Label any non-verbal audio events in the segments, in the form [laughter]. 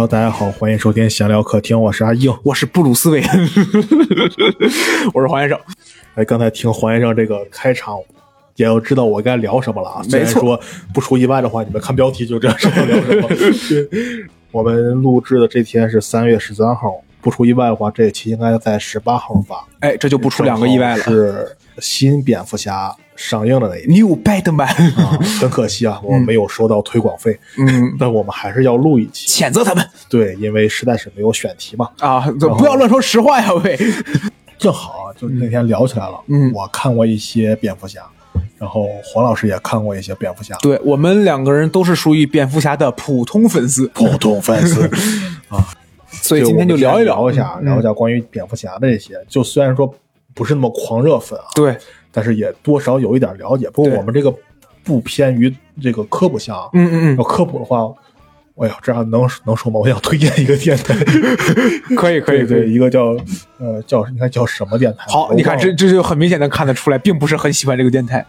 Hello，大家好，欢迎收听闲聊客厅，我是阿英。我是布鲁斯韦恩，[laughs] 我是黄先生。哎，刚才听黄先生这个开场，也要知道我该聊什么了啊。虽没错然说不出意外的话，你们看标题就知道什么聊什么。[laughs] 我们录制的这天是三月十三号，不出意外的话，这一期应该在十八号发。哎，这就不出两个意外了。是新蝙蝠侠上映的那一天 New Batman，啊，[laughs] 很可惜啊，我没有收到推广费，嗯，[laughs] 但我们还是要录一期。谴责他们对，因为实在是没有选题嘛。啊！不要乱说实话呀，喂！[laughs] 正好啊，就那天聊起来了。嗯我看过一些蝙蝠侠，然后黄老师也看过一些蝙蝠侠。对我们两个人都是属于蝙蝠侠的普通粉丝，普通粉丝啊，所以今天就聊一聊一下，嗯聊一下关于蝙蝠侠的这些。就虽然说不是那么狂热粉啊，对，但是也多少有一点了解。不过我们这个不偏于这个科普项嗯，嗯嗯要科普的话，哎呀，这样能能说吗？我想推荐一个电台，[laughs] 嗯，可以可以可对，以。一个叫呃叫你看叫什么电台？好，你看这这就很明显的看得出来，并不是很喜欢这个电台。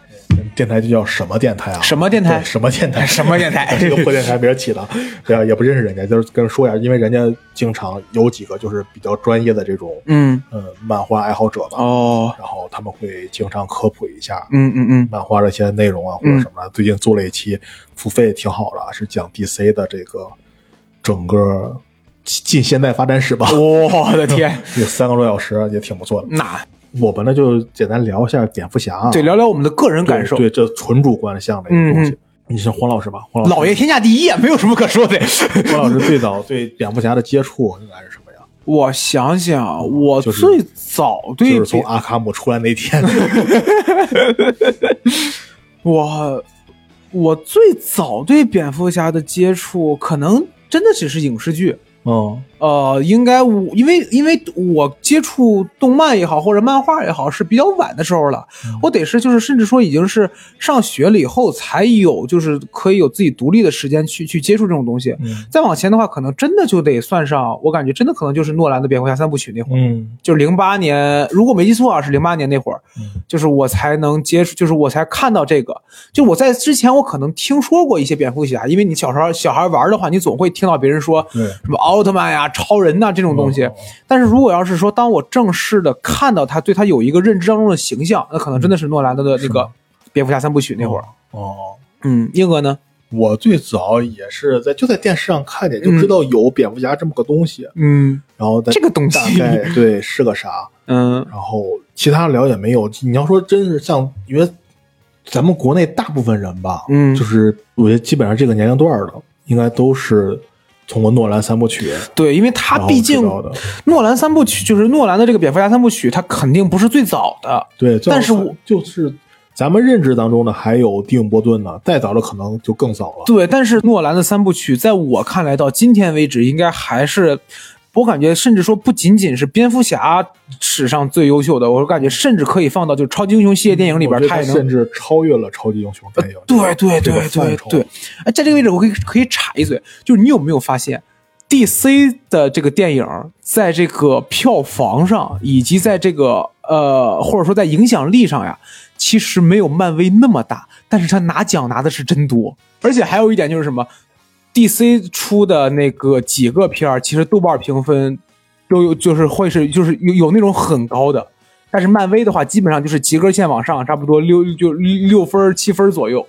电台就叫什么电台啊？什么电台什么电台？[laughs] 什么电台 [laughs] 这个破电台别人起的，对啊，也不认识人家，就是跟人说一下，因为人家经常有几个就是比较专业的这种嗯，呃漫画爱好者吧，哦，然后他们会经常科普一下嗯嗯嗯，漫画的一些内容啊或者什么的。最近做了一期付费挺好的啊，是讲 DC 的这个整个近现代发展史吧，我的天，[laughs] 有三个多小时，也挺不错的。那我们呢就简单聊一下蝙蝠侠啊，对聊聊我们的个人感受。对，对这纯主观向的一个东西。嗯你是黄老师吧？黄老师，老爷天下第一啊，没有什么可说的。[laughs] 黄老师最早对蝙蝠侠的接触应该是什么呀？[laughs] 我想想，我最早对就是从阿卡姆出来那天。我我最早对蝙蝠侠的接触，可能真的只是影视剧。哦呃，应该我因为因为我接触动漫也好，或者漫画也好，是比较晚的时候了。我得是就是甚至说已经是上学了以后才有，就是可以有自己独立的时间去去接触这种东西。嗯再往前的话，可能真的就得算上，我感觉真的可能就是诺兰的蝙蝠侠三部曲那会儿。嗯就是零八年，如果没记错啊，是零八年那会儿，嗯就是我才能接触，就是我才看到这个。就我在之前，我可能听说过一些蝙蝠侠，因为你小时候小孩玩的话，你总会听到别人说什么奥特曼呀、超人呐、这种东西。哦但是如果要是说，当我正式的看到他对他有一个认知当中的形象，那可能真的是诺兰的那个蝙蝠侠三部曲那会儿。哦，嗯，英哥呢？我最早也是在就在电视上看见，就知道有蝙蝠侠这么个东西，嗯然后在这个东西大概对是个啥，嗯然后其他了解没有。你要说真是像，因为咱们国内大部分人吧，嗯就是我觉得基本上这个年龄段的，应该都是通过诺兰三部曲，对，因为他毕竟诺兰三部曲就是诺兰的这个蝙蝠侠三部曲，他肯定不是最早的。对，但是我就是咱们认知当中呢还有蒂姆·波顿呢，再早的可能就更早了。对，但是诺兰的三部曲，在我看来，到今天为止，应该还是我感觉，甚至说不仅仅是蝙蝠侠史上最优秀的，我感觉甚至可以放到就超级英雄系列电影里边我觉，得他也能甚至超越了超级英雄电影。对对对对对，哎，在这个位置我可以可以插一嘴，就是你有没有发现，DC 的这个电影在这个票房上，以及在这个呃或者说在影响力上呀，其实没有漫威那么大，但是他拿奖拿的是真多，而且还有一点就是什么，DC 出的那个几个片儿，其实豆瓣评分都有，就是会是就是有有那种很高的。但是漫威的话，基本上就是及格线往上，差不多六就六分儿七分左右。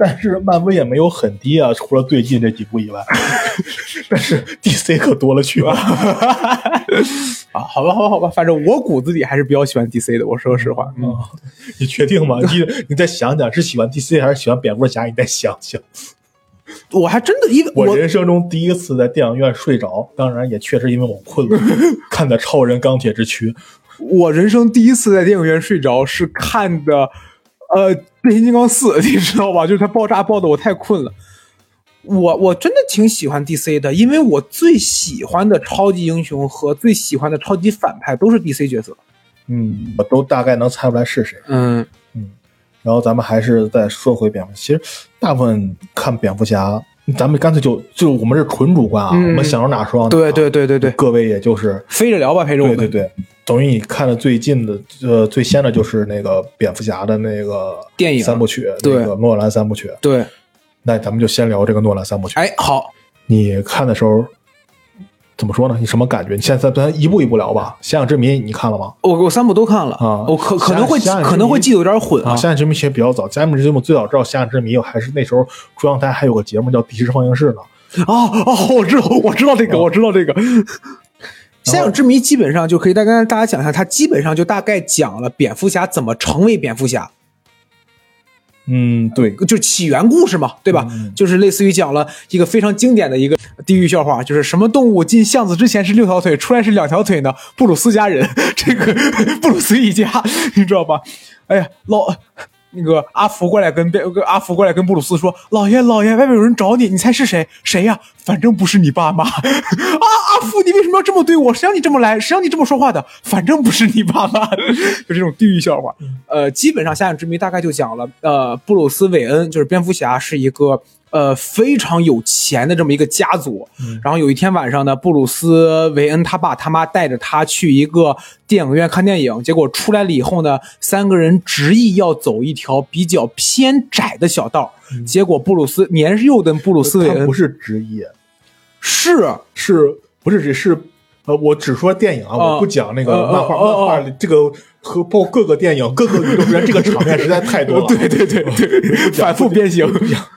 但是漫威也没有很低啊，除了最近这几部以外。[laughs] 但是 DC 可多了去了。[laughs] 啊，好吧，好吧，好吧，反正我骨子里还是比较喜欢 DC 的，我说实话。嗯，你确定吗？你你再想想，是喜欢 DC 还是喜欢蝙蝠侠？你再想想。我还真的因为我人生中第一次在电影院睡着，当然也确实因为我困了，[laughs] 看的《超人钢铁之躯》。我人生第一次在电影院睡着是看的，呃，变形金刚四，[laughs] 你知道吧？就是它爆炸爆的我太困了。我我真的挺喜欢 DC 的，因为我最喜欢的超级英雄和最喜欢的超级反派都是 DC 角色。嗯，我都大概能猜出来是谁。嗯然后咱们还是再说回蝙蝠，其实大部分看蝙蝠侠，咱们干脆就就我们是纯主观啊，嗯我们想到哪说到哪。对对对对对，各位也就是飞着聊吧，陪着我。对对对，等于你看的最近的呃最先的就是那个蝙蝠侠的那个电影三部曲，那个诺兰三部曲。对，那咱们就先聊这个诺兰三部曲。哎，好，你看的时候怎么说呢？你什么感觉？你现在咱一步一步聊吧。《遐想之谜》你看了吗？我我三部都看了啊我可可能会遐想之谜可能会记得有点混啊，《遐想之谜》其实比较早，咱们节目最早知道《遐想之谜》，还是那时候中央台还有个节目叫《第十放映室》呢。哦哦，我知道，我知道这个，我知道这个。《遐想之谜》基本上就可以大概跟大家讲一下，它基本上就大概讲了蝙蝠侠怎么成为蝙蝠侠，嗯，对，就起源故事嘛，对吧？嗯就是类似于讲了一个非常经典的一个地狱笑话，就是什么动物进巷子之前是六条腿，出来是两条腿呢？布鲁斯家人，这个 [laughs] 布鲁斯一家，你知道吧？哎呀，老那个阿福过来跟贝阿福过来跟布鲁斯说：“老爷，老爷，外面有人找你，你猜是谁？谁呀？反正不是你爸妈。[laughs] 啊，阿福，你为什么要这么对我？谁让你这么来？谁让你这么说话的？反正不是你爸妈。[laughs] 就这种地狱笑话。呃，基本上《侠影之谜》大概就讲了，呃，布鲁斯韦恩就是蝙蝠侠是一个呃非常有钱的这么一个家族。然后有一天晚上呢，布鲁斯韦恩他爸他妈带着他去一个电影院看电影，结果出来了以后呢，三个人执意要走一条比较偏窄的小道。结果布鲁斯年幼的布鲁斯韦恩不是执意，是是不是只是呃，我只说电影啊，哦我不讲那个哦漫画，漫画里这个和包括各个电影、各个宇宙之间这个场面实在太多了。[laughs] 对对对对，反复变形。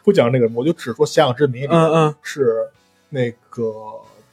不讲那个，我就只说《遐想之谜》里嗯嗯是那个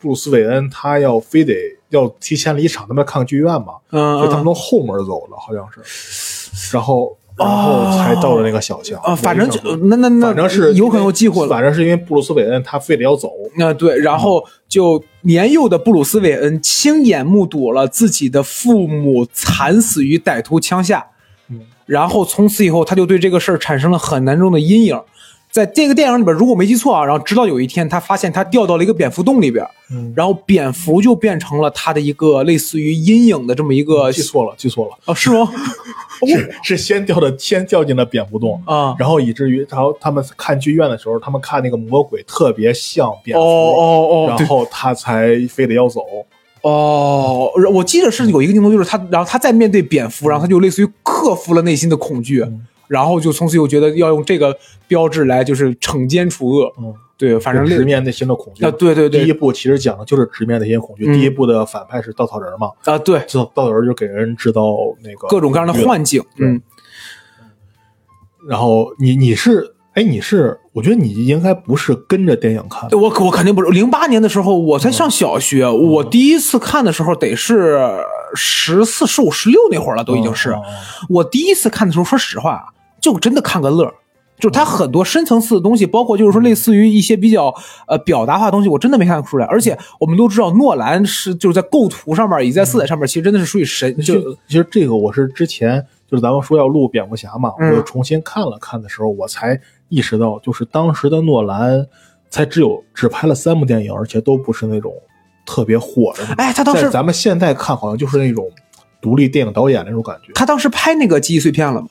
布鲁斯韦恩，他要非得要提前离场，他们要看剧院嘛，嗯所以他们嗯从后门走的，好像是，然后然后才到了那个小巷啊，反正就那那那反正是有可能有机会了。反正是因为布鲁斯韦恩他非得要走，那对，然后就年幼的布鲁斯韦恩亲眼目睹了自己的父母惨死于歹徒枪下，嗯然后从此以后他就对这个事儿产生了很难中的阴影。在这个电影里边，如果没记错啊，然后直到有一天他发现他掉到了一个蝙蝠洞里边，嗯，然后蝙蝠就变成了他的一个类似于阴影的这么一个记错了，记错了，啊，是吗？[laughs] 是是先掉的，先掉进了蝙蝠洞。啊，然后以至于，然后他们看剧院的时候，他们看那个魔鬼特别像蝙哦蝠，哦哦，哦然后他才非得要走。哦，我记得是有一个镜头，就是他，然后他在面对蝙蝠，然后他就类似于克服了内心的恐惧，嗯然后就从此又觉得要用这个标志来就是惩奸除恶。嗯，对，反正直面内心的恐惧。啊，对对对。第一，部其实讲的就是直面内心恐惧。嗯。第一部的反派是稻草人嘛，啊对，稻稻草人就给人制造那个各种各样的幻境，嗯，然后你你是哎你是，我觉得你应该不是跟着电影看的，我我肯定不是。零八年的时候我才上小学，我第一次看的时候得是十四、十五、十六那会儿了，都已经是。哦我第一次看的时候，说实话，就真的看个乐儿。就是它很多深层次的东西，包括就是说类似于一些比较呃表达化的东西，我真的没看出来。而且我们都知道，诺兰是就是在构图上面，以及在色彩上面，其实真的是属于神。就就其实这个我是之前就是咱们说要录蝙蝠侠嘛，嗯我又重新看了看的时候，我才意识到，就是当时的诺兰才只有只拍了三部电影，而且都不是那种特别火的。哎，他当时咱们现在看，好像就是那种独立电影导演那种感觉。他当时拍那个记忆碎片了吗？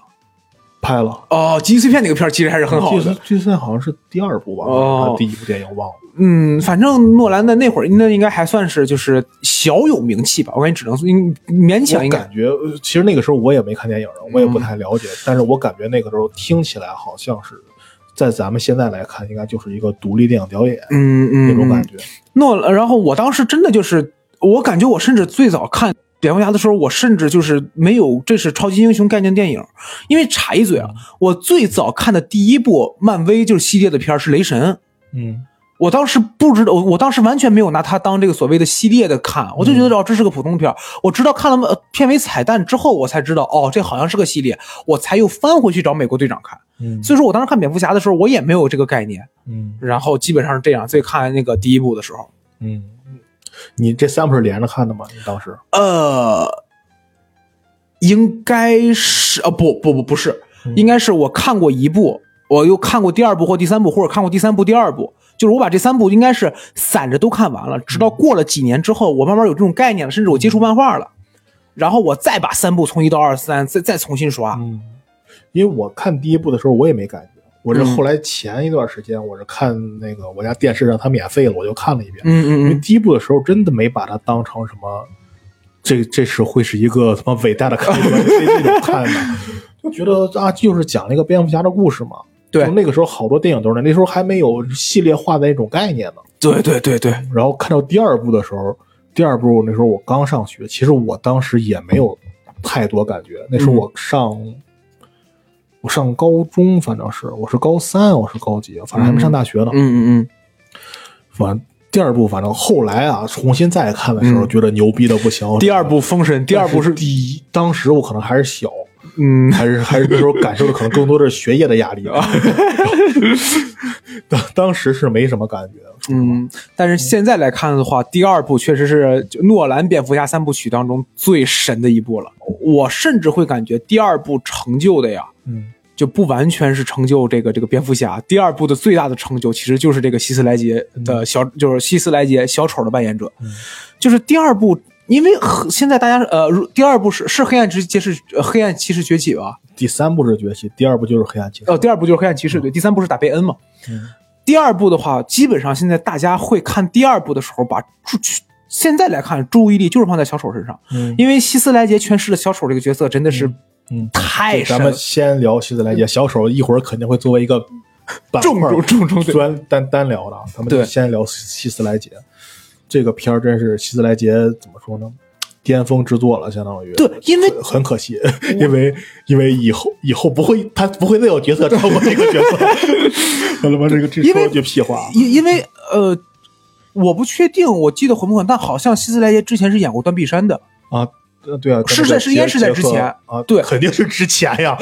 拍了，哦，记忆碎片那个片儿其实还是很好的。极碎片好像是第二部吧，哦第一部电影忘了。嗯，反正诺兰的那会儿，那应该还算是就是小有名气吧。我感觉只能说应勉强应该感觉，呃其实那个时候我也没看电影，我也不太了解，但是我感觉那个时候听起来好像是，在咱们现在来看，应该就是一个独立电影导演、嗯嗯嗯那种感觉。诺，然后我当时真的就是，我感觉我甚至最早看蝙蝠侠的时候，我甚至就是没有这是超级英雄概念电影，因为插一嘴啊，我最早看的第一部漫威就是系列的片儿是雷神。嗯我当时不知道，我我当时完全没有拿它当这个所谓的系列的看，我就觉得哦，这是个普通片儿。我直到看了呃片尾彩蛋之后，我才知道哦，这好像是个系列，我才又翻回去找美国队长看。嗯所以说我当时看蝙蝠侠的时候，我也没有这个概念。嗯然后基本上是这样，所以看那个第一部的时候，嗯，你这三部是连着看的吗？你当时？呃，应该是啊，不不不不是，嗯应该是我看过一部，我又看过第二部或第三部，或者看过第三部、第二部，就是我把这三部应该是散着都看完了，直到过了几年之后，我慢慢有这种概念了，甚至我接触漫画了，然后我再把三部从一到二三再再重新刷。嗯，因为我看第一部的时候，我也没感觉。我这嗯后来前一段时间，我是看那个我家电视上它免费了，我就看了一遍。嗯嗯嗯因为嗯第一部的时候真的没把它当成什么，这这是会是一个什么伟大的开端这这种看的，就觉得啊，就是讲了一个蝙蝠侠的故事嘛。嗯，对就那个时候好多电影都是那，那时候还没有系列化的那种概念呢。对对对对，然后看到第二部的时候，第二部那时候我刚上学，其实我当时也没有太多感觉。那时候我上、我上高中，反正是我是高三，我是高几，反正还没上大学呢。嗯嗯嗯，反正第二部，反正后来啊，重新再看的时候，觉得牛逼的不行。第二部《封神》，第二部是第一，当时我可能还是小，嗯，还是还是那时候感受的可能更多的是学业的压力。[laughs] 当当时是没什么感觉。嗯，但是现在来看的话，第二部确实是诺兰蝙蝠侠三部曲当中最神的一部了。我甚至会感觉第二部成就的呀，嗯就不完全是成就这个这个蝙蝠侠。第二部的最大的成就其实就是这个希斯莱杰的小，就是希斯莱杰小丑的扮演者，嗯就是第二部。因为现在大家呃，如第二部是是黑暗之骑士，呃黑暗骑士崛起吧？第三部是崛起，第二部就是黑暗骑士。哦，第二部就是黑暗骑士，对，第三部是打贝恩嘛。嗯第二部的话，基本上现在大家会看第二部的时候，把注现在来看注意力就是放在小丑身上，嗯因为希斯莱杰诠释的小丑这个角色真的是嗯，太咱们。先聊希斯莱杰小丑，一会儿肯定会作为一个 [laughs] 重重重中对专单单聊的。咱们就先聊希斯莱杰这个片儿，真是希斯莱杰怎么说呢？巅峰之作了，相当于对，因为很很可惜，因为因为以后以后不会，他不会再有角色超过这个角色。[laughs] 我他妈这个这说句屁话，因因为呃，我不确定，我记得混不混，但好像希斯莱杰之前是演过断臂山的。啊，呃对啊，是在是应该是在之前啊，对肯定是之前呀。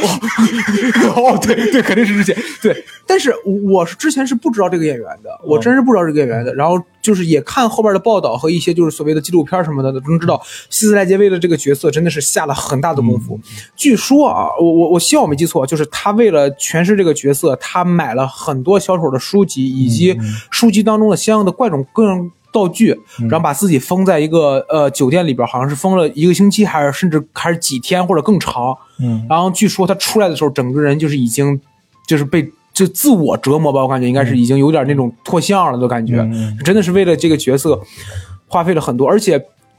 哦，对对，肯定是之前对。但是我是之前是不知道这个演员的，我真是不知道这个演员的。然后就是也看后边的报道和一些就是所谓的纪录片什么的，能知道希斯莱杰为了这个角色真的是下了很大的功夫。据说啊，我我我希望我没记错，就是他为了诠释这个角色，他买了很多小丑的书籍，以及书籍当中的相应的各种各样。道具，然后把自己封在一个呃酒店里边，好像是封了一个星期，还是甚至还是几天或者更长。嗯然后据说他出来的时候，整个人就是已经就是被就自我折磨吧，我感觉应该是已经有点那种脱相了的感觉，嗯真的是为了这个角色花费了很多。而且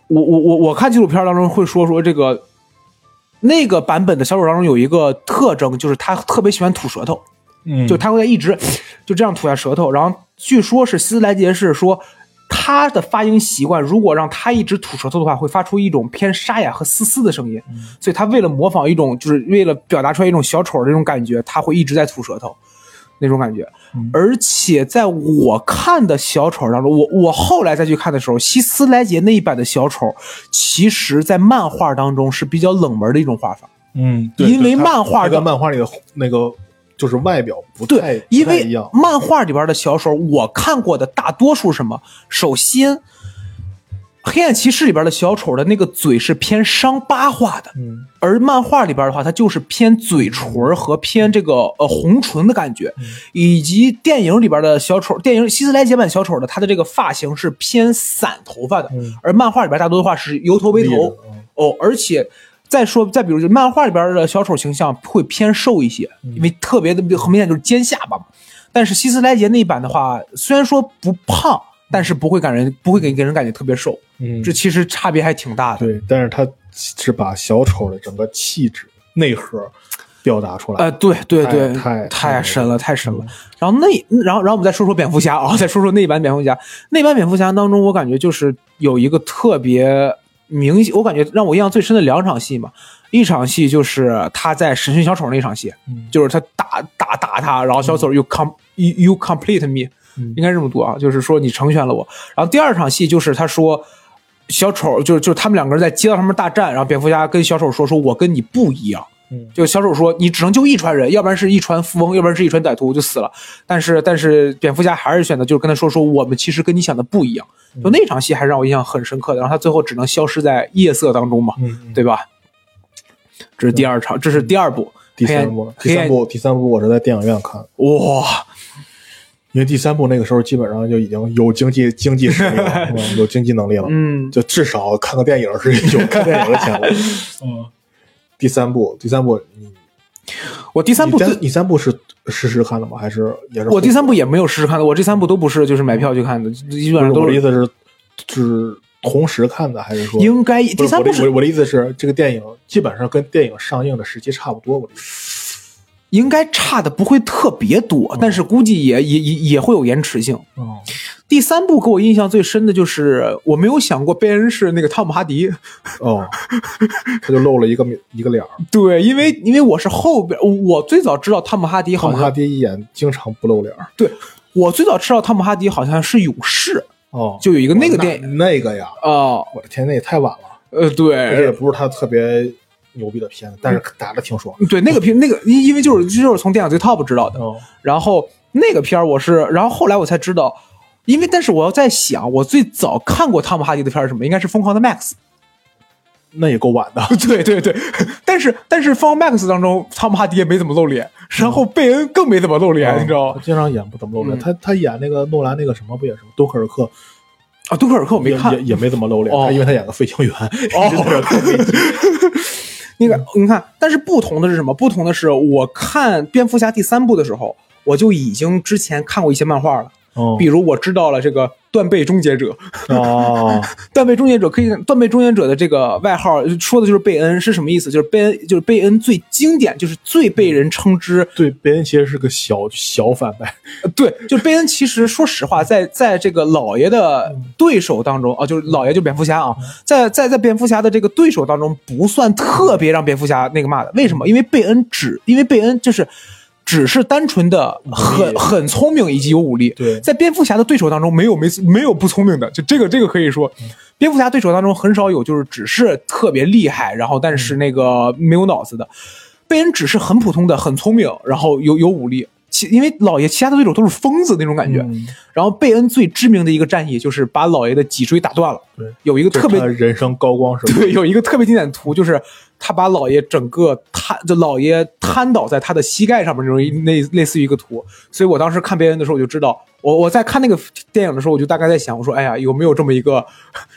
我我我我看纪录片当中会说说这个那个版本的小丑当中有一个特征，就是他特别喜欢吐舌头。嗯，就他会一直就这样吐下舌头，然后据说是希斯莱杰是说他的发音习惯，如果让他一直吐舌头的话，会发出一种偏沙哑和嘶嘶的声音，所以他为了模仿一种，就是为了表达出来一种小丑的那种感觉，他会一直在吐舌头。那种感觉，而且在我看的小丑当中，我我后来再去看的时候，希斯莱杰那一版的小丑，其实在漫画当中是比较冷门的一种画法。嗯，对因为漫画的漫画里的那个就是外表不对，因为。漫画里边的小丑，我看过的大多数什么？首先，黑暗骑士里边的小丑的那个嘴是偏伤疤化的，嗯而漫画里边的话，它就是偏嘴唇和偏这个呃红唇的感觉，以及电影里边的小丑，电影希斯莱杰版小丑的他的这个发型是偏散头发的，嗯而漫画里边大多的话是油头为头嗯哦，而且。再说，再比如，就漫画里边的小丑形象会偏瘦一些，因为特别的很明显就是尖下巴嘛。但是希斯莱杰那一版的话，虽然说不胖，但是不会感人，不会给给人感觉特别瘦，嗯，这其实差别还挺大的。对，但是他是把小丑的整个气质内核表达出来。呃，对对对，太太神了，太神了嗯。然后那，然后然后我们再说说蝙蝠侠啊，再说说那版蝙蝠侠。那版蝙蝠侠当中，我感觉就是有一个特别明显，我感觉让我印象最深的两场戏嘛。一场戏就是他在审讯小丑那场戏，嗯就是他打打打他，然后小丑 you com you you complete me，、嗯应该这么读啊，就是说你成全了我。然后第二场戏就是他说小丑就是就是他们两个人在街道上面大战，然后蝙蝠侠跟小丑说说我跟你不一样。嗯就小丑说你只能救一船人，要不然是一船富翁，要不然是一船歹徒就死了。但是但是蝙蝠侠还是选择就是跟他说说我们其实跟你想的不一样。就那场戏还让我印象很深刻的，然后他最后只能消失在夜色当中嘛，对吧？这是第二场，这是第二部。第三部，第三部，第三部我是在电影院看，哇，因为第三部那个时候基本上就已经有经济经济实力了，[laughs] 有经济能力了，嗯，就至少看个电影是有看电影的钱了。嗯，[laughs] 第三部，第三部，你我第三部第第三部是实时看的吗？还是也是？我第三部也没有实时看的，我这三部都不是就是买票去看的，基本上都是我的意思是，是同时看的，还是说应该不是我的第三部是我我的意思是，这个电影基本上跟电影上映的时期差不多。我的意思，应该差的不会特别多，但是估计也也也也会有延迟性。哦，第三部给我印象最深的就是，我没有想过贝恩是那个汤姆哈迪。哦，他就露了一个一个脸儿。对，因为因为我是后边，我最早知道汤姆哈迪好像，汤姆哈迪一眼经常不露脸儿。对我最早知道汤姆哈迪好像是勇士哦，就有一个那个电影那个呀，啊，我的天，那也太晚了，呃，对而且也不是他特别牛逼的片子，但是打的挺爽。对，那个片那个因因为就是就是从电影最 top 知道的，哦，然后那个片儿我是，然后后来我才知道，因为但是我要在想，我最早看过汤姆哈迪的片儿是什么？应该是《疯狂的 Max》。那也够晚的。[laughs] 对对对，[laughs] 但是但是《疯狂 Max》当中，汤姆哈迪也没怎么露脸，然后贝恩更没怎么露脸，你知道吗？经常演不怎么露脸。嗯他他演那个诺兰那个什么不也是吗？敦刻尔克啊，敦刻尔克我没看也也，也没怎么露脸，哦他因为他演个飞行员，[laughs] 那个你看，但是不同的是什么？不同的是，我看蝙蝠侠第三部的时候，我就已经之前看过一些漫画了，哦。比如我知道了这个断背终结者，哦，[laughs] 断背终结者可以，断背终结者的这个外号说的就是贝恩是什么意思？就是贝恩，就是贝恩最经典，就是最被人称之对，贝恩其实是个小小反派。呃对，就贝恩其实说实话，在在这个老爷的对手当中啊，就是老爷就蝙蝠侠啊，在在在蝙蝠侠的这个对手当中，不算特别让蝙蝠侠那个骂的。为什么？因为贝恩只因为贝恩就是只是单纯的很很聪明以及有武力。对在蝙蝠侠的对手当中，没有没没有不聪明的，就这个这个可以说，蝙蝠侠对手当中很少有就是只是特别厉害，然后但是那个没有脑子的。贝恩只是很普通的，很聪明，然后有有武力。其因为老爷其他的对手都是疯子那种感觉，嗯然后贝恩最知名的一个战役就是把老爷的脊椎打断了，对，有一个特别人生高光时刻。对，有一个特别经典的图，就是他把老爷整个瘫，就老爷瘫倒在他的膝盖上面那种一类类似于一个图。所以我当时看别人的时候，我就知道，我我在看那个电影的时候，我就大概在想，我说，哎呀，有没有这么一个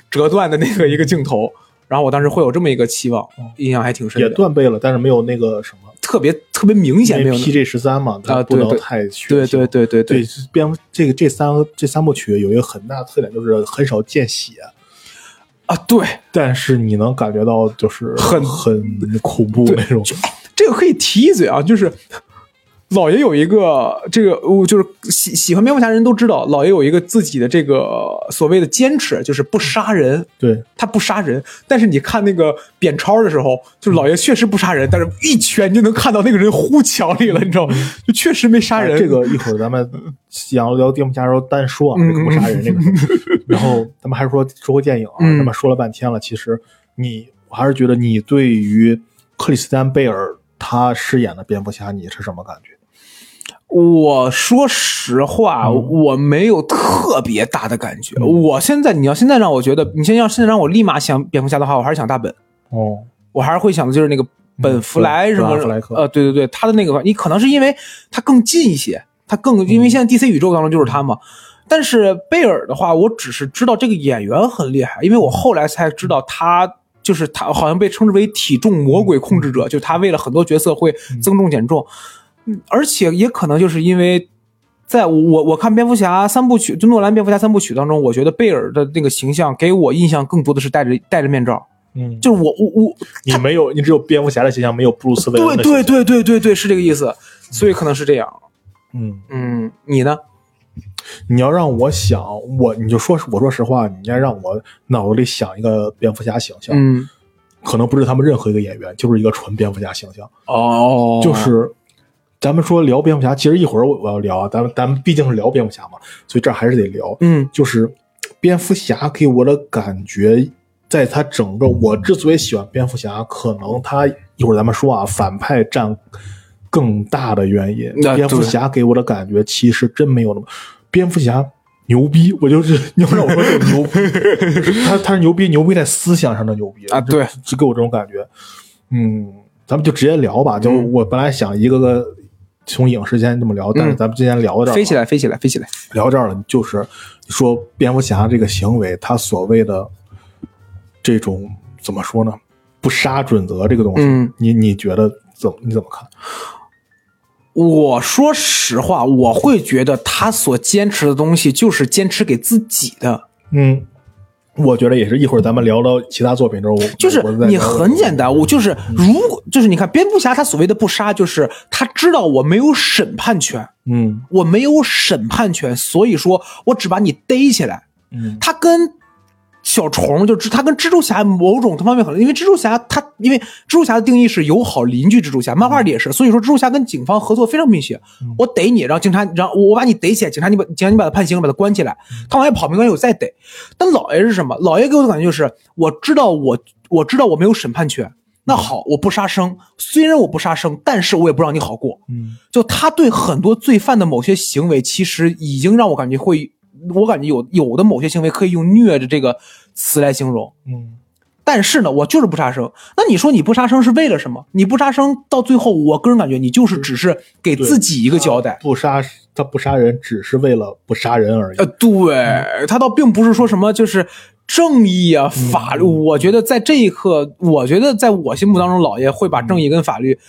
折断的那个一个镜头？然后我当时会有这么一个期望，印象还挺深也，断背了，但是没有那个什么，特别特别明显，没有那 PG 十三嘛，它啊不能太血对对对对对，蝙这个这三个这三部曲有一个很大的特点，就是很少见血，啊，对，但是你能感觉到就是很很恐怖那种。这个可以提一嘴啊，就是老爷有一个这个，我就是喜喜欢蝙蝠侠人都知道，老爷有一个自己的这个所谓的坚持，就是不杀人。对，他不杀人，但是你看那个扁超的时候，就是老爷确实不杀人，但是一拳就能看到那个人呼墙里了，你知道吗？就确实没杀人。哎这个一会儿咱们想聊蝙蝠侠的时候 [laughs] 单说啊，嗯这个不杀人这个。[laughs] 然后咱们还是说说回电影啊，嗯咱们说了半天了，其实你我还是觉得你对于克里斯丹贝尔他饰演的蝙蝠侠，你是什么感觉？我说实话，嗯。我没有特别大的感觉。我现在你要现在让我觉得，你现在要现在让我立马想蝙蝠侠的话，我还是想大本。哦，我还是会想的就是那个本弗莱嗯什么本弗莱克。呃，对对对，他的那个，你可能是因为他更近一些，他更因为现在 DC 宇宙当中就是他嘛。但是贝尔的话，我只是知道这个演员很厉害，因为我后来才知道他就是他好像被称之为体重魔鬼控制者，就是他为了很多角色会增重减重，嗯而且也可能就是因为。在我我看蝙蝠侠三部曲，就诺兰蝙蝠侠三部曲当中，我觉得贝尔的那个形象给我印象更多的是戴着戴着面罩，嗯，就是我我我你没有，你只有蝙蝠侠的形象，没有布鲁斯韦恩对的形象。对对对对对，是这个意思，所以可能是这样。嗯，嗯，你呢？你要让我想，我你就说，我说实话，你应该让我脑子里想一个蝙蝠侠形象，嗯，可能不是他们任何一个演员，就是一个纯蝙蝠侠形象。哦就是咱们说聊蝙蝠侠，其实一会儿我我要聊啊，咱们咱们毕竟是聊蝙蝠侠嘛，所以这还是得聊。嗯就是蝙蝠侠给我的感觉，在他整个我之所以喜欢蝙蝠侠，可能他一会儿咱们说啊，反派占更大的原因。那蝙蝠侠给我的感觉其实真没有那么，蝙蝠侠。牛逼，我就是你要让我说就牛逼，[laughs] 他他是牛逼，牛逼在思想上的牛逼啊对，就给我这种感觉。嗯，咱们就直接聊吧。就嗯我本来想一个个从影视间这么聊，但是嗯咱们今天聊到这儿吧，飞起来，飞起来，飞起来。聊这儿了，就是说蝙蝠侠这个行为，他所谓的这种怎么说呢？不杀准则这个东西，嗯你你觉得怎么你怎么看？我说实话，我会觉得他所坚持的东西就是坚持给自己的。嗯，我觉得也是一会儿咱们聊到其他作品之后，我就是你很简单，我就是如果就是你看蝙蝠侠他所谓的不杀，就是他知道我没有审判权，嗯。我没有审判权，所以说我只把你逮起来。嗯。他跟小虫就是他跟蜘蛛侠某种方面可能，因为蜘蛛侠他因为蜘蛛侠的定义是友好邻居蜘蛛侠，漫画里也是，所以说蜘蛛侠跟警方合作非常密切。我逮你，然后警察，然后我把你逮起来，警察你把警察你把他判刑，把他关起来，他往外跑没关系，我再逮。但老爷是什么？老爷给我的感觉就是，我知道我我知道我没有审判权。那好，我不杀生，虽然我不杀生，但是我也不让你好过。嗯就他对很多罪犯的某些行为，其实已经让我感觉会，我感觉有有的某些行为可以用虐的这个词来形容。嗯但是呢，我就是不杀生。那你说你不杀生是为了什么？你不杀生到最后，我个人感觉你就是只是给自己一个交代。不杀他不杀人，只是为了不杀人而已呃，。对他倒并不是说什么就是正义啊、法律。我觉得在这一刻，我觉得在我心目当中，老爷会把正义跟法律，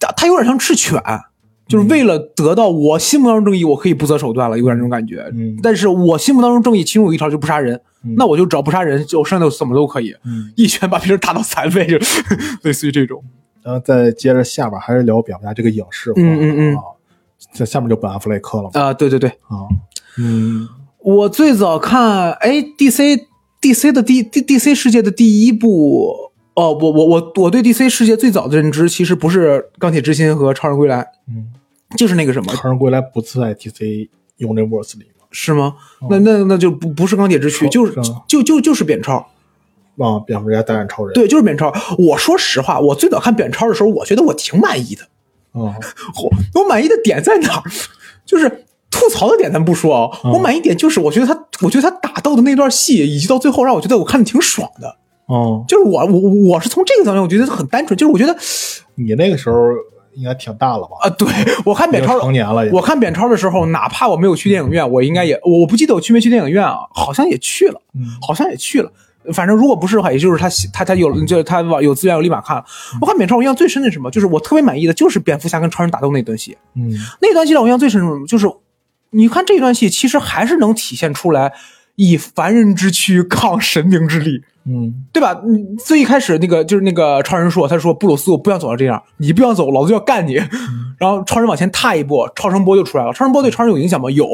他他有点像赤犬，就是为了得到我心目当中正义，我可以不择手段了，有点那种感觉。嗯。但是我心目当中正义，其中有一条就不杀人，嗯。那我就只要不杀人，就剩下的怎么都可以，嗯，[laughs] 一拳把别人打到残废，就 [laughs] 类似于这种。然后再接着下边还是聊蝙蝠侠这个影视化。嗯嗯嗯。啊，这下面就本阿弗雷克了嘛。啊、对对对，啊，嗯。我最早看，哎，DC DC 的第 D DC 世界的第一部，哦，我我我我对 DC 世界最早的认知其实不是钢铁之心和超人归来，嗯，就是那个什么，超人归来不在 DC Universe 里是吗？那那那就不不是钢铁之躯，哦就是就就就是扁超，啊，蝙蝠侠大战超人，对，就是扁超。我说实话，我最早看扁超的时候，我觉得我挺满意的。啊，我我满意的点在哪儿？就是吐槽的点咱不说啊，嗯我满意点就是我觉得他，我觉得他打斗的那段戏，以及到最后让我觉得我看的挺爽的。哦，就是我我我是从这个层面，我觉得很单纯，就是我觉得你那个时候应该挺大了吧？啊，对我看扁超，成年了，我看扁超的时候，哪怕我没有去电影院，我应该也我我不记得我去没去电影院啊，好像也去了，嗯好像也去了。反正如果不是的话，也就是他他他有就是他有资源我立马看了。我看扁超我印象最深的是什么？就是我特别满意的就是蝙蝠侠跟超人打斗那段戏，嗯那段戏让我印象最深什么？就是你看这段戏，其实还是能体现出来以凡人之躯抗神明之力。嗯对吧？你，最一开始那个就是那个超人说，他说布鲁斯，我不想走到这样，你不想走，老子就要干你。[laughs] 然后超人往前踏一步，超声波就出来了。超声波对超人有影响吗？有。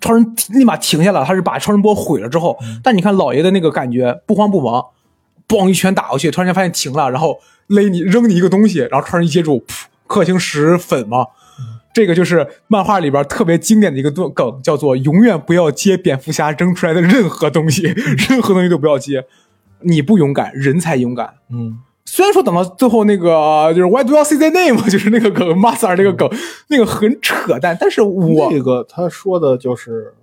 超人立马停下了，他是把超声波毁了之后，但你看老爷的那个感觉不慌不忙，嘣一拳打过去，突然间发现停了，然后勒你扔你一个东西，然后超人一接住，噗，氪星石粉嘛。这个就是漫画里边特别经典的一个段梗，叫做“永远不要接蝙蝠侠扔出来的任何东西，[laughs] 任何东西都不要接。你不勇敢，人才勇敢。嗯虽然说等到最后那个就是 Why do you say that name，[laughs] 就是那个梗 m a s a 那个梗，那个很扯淡，但是我这个他说的就是，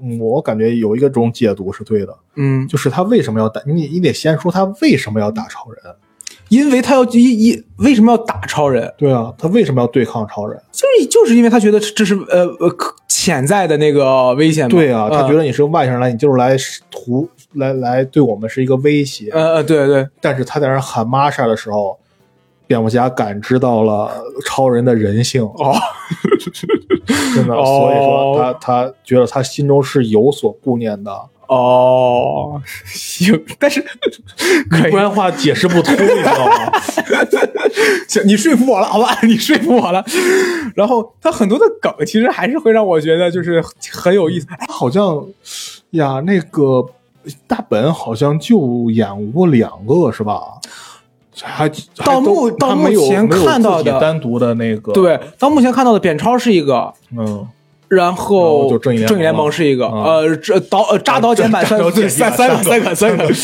嗯，我感觉有一个种解读是对的，嗯，就是他为什么要打你？你得先说他为什么要打超人。因为他要一一为什么要打超人？对啊，他为什么要对抗超人？就是就是因为他觉得这是呃呃可潜在的那个危险嘛。对啊，他觉得得你是个外星人来，你就是来图来来对我们是一个威胁。呃呃对对但是他在那喊玛莎的时候，蝙蝠侠感知到了超人的人性，哦 [laughs] 真的，哦所以说他他觉得他心中是有所顾念的，哦行，但是 [laughs] 可不然话解释不通，你知道吗？[laughs] 行，你说服我了，好吧？你说服我了。然后他很多的梗其实还是会让我觉得就是很有意思。哎，好像呀，那个大本好像就演过两个，是吧？还到目到目前看到的单独的那个，对，到目前看到的扁超是一个，嗯，然然后正义联盟是一个，啊呃，这刀呃扎刀剪板三三板三个三个三个三个。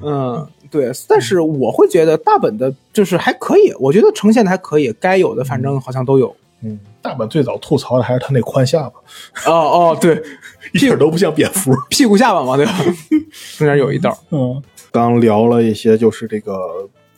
[laughs] 嗯，对，但是我会觉得大本的就是还可以，我觉得呈现的还可以，该有的反正好像都有。嗯，大本最早吐槽的还是他那宽下巴，哦哦，对，[laughs] 一点都不像蝙蝠。屁股下巴嘛，对吧？中间有一道。嗯，刚聊了一些就是这个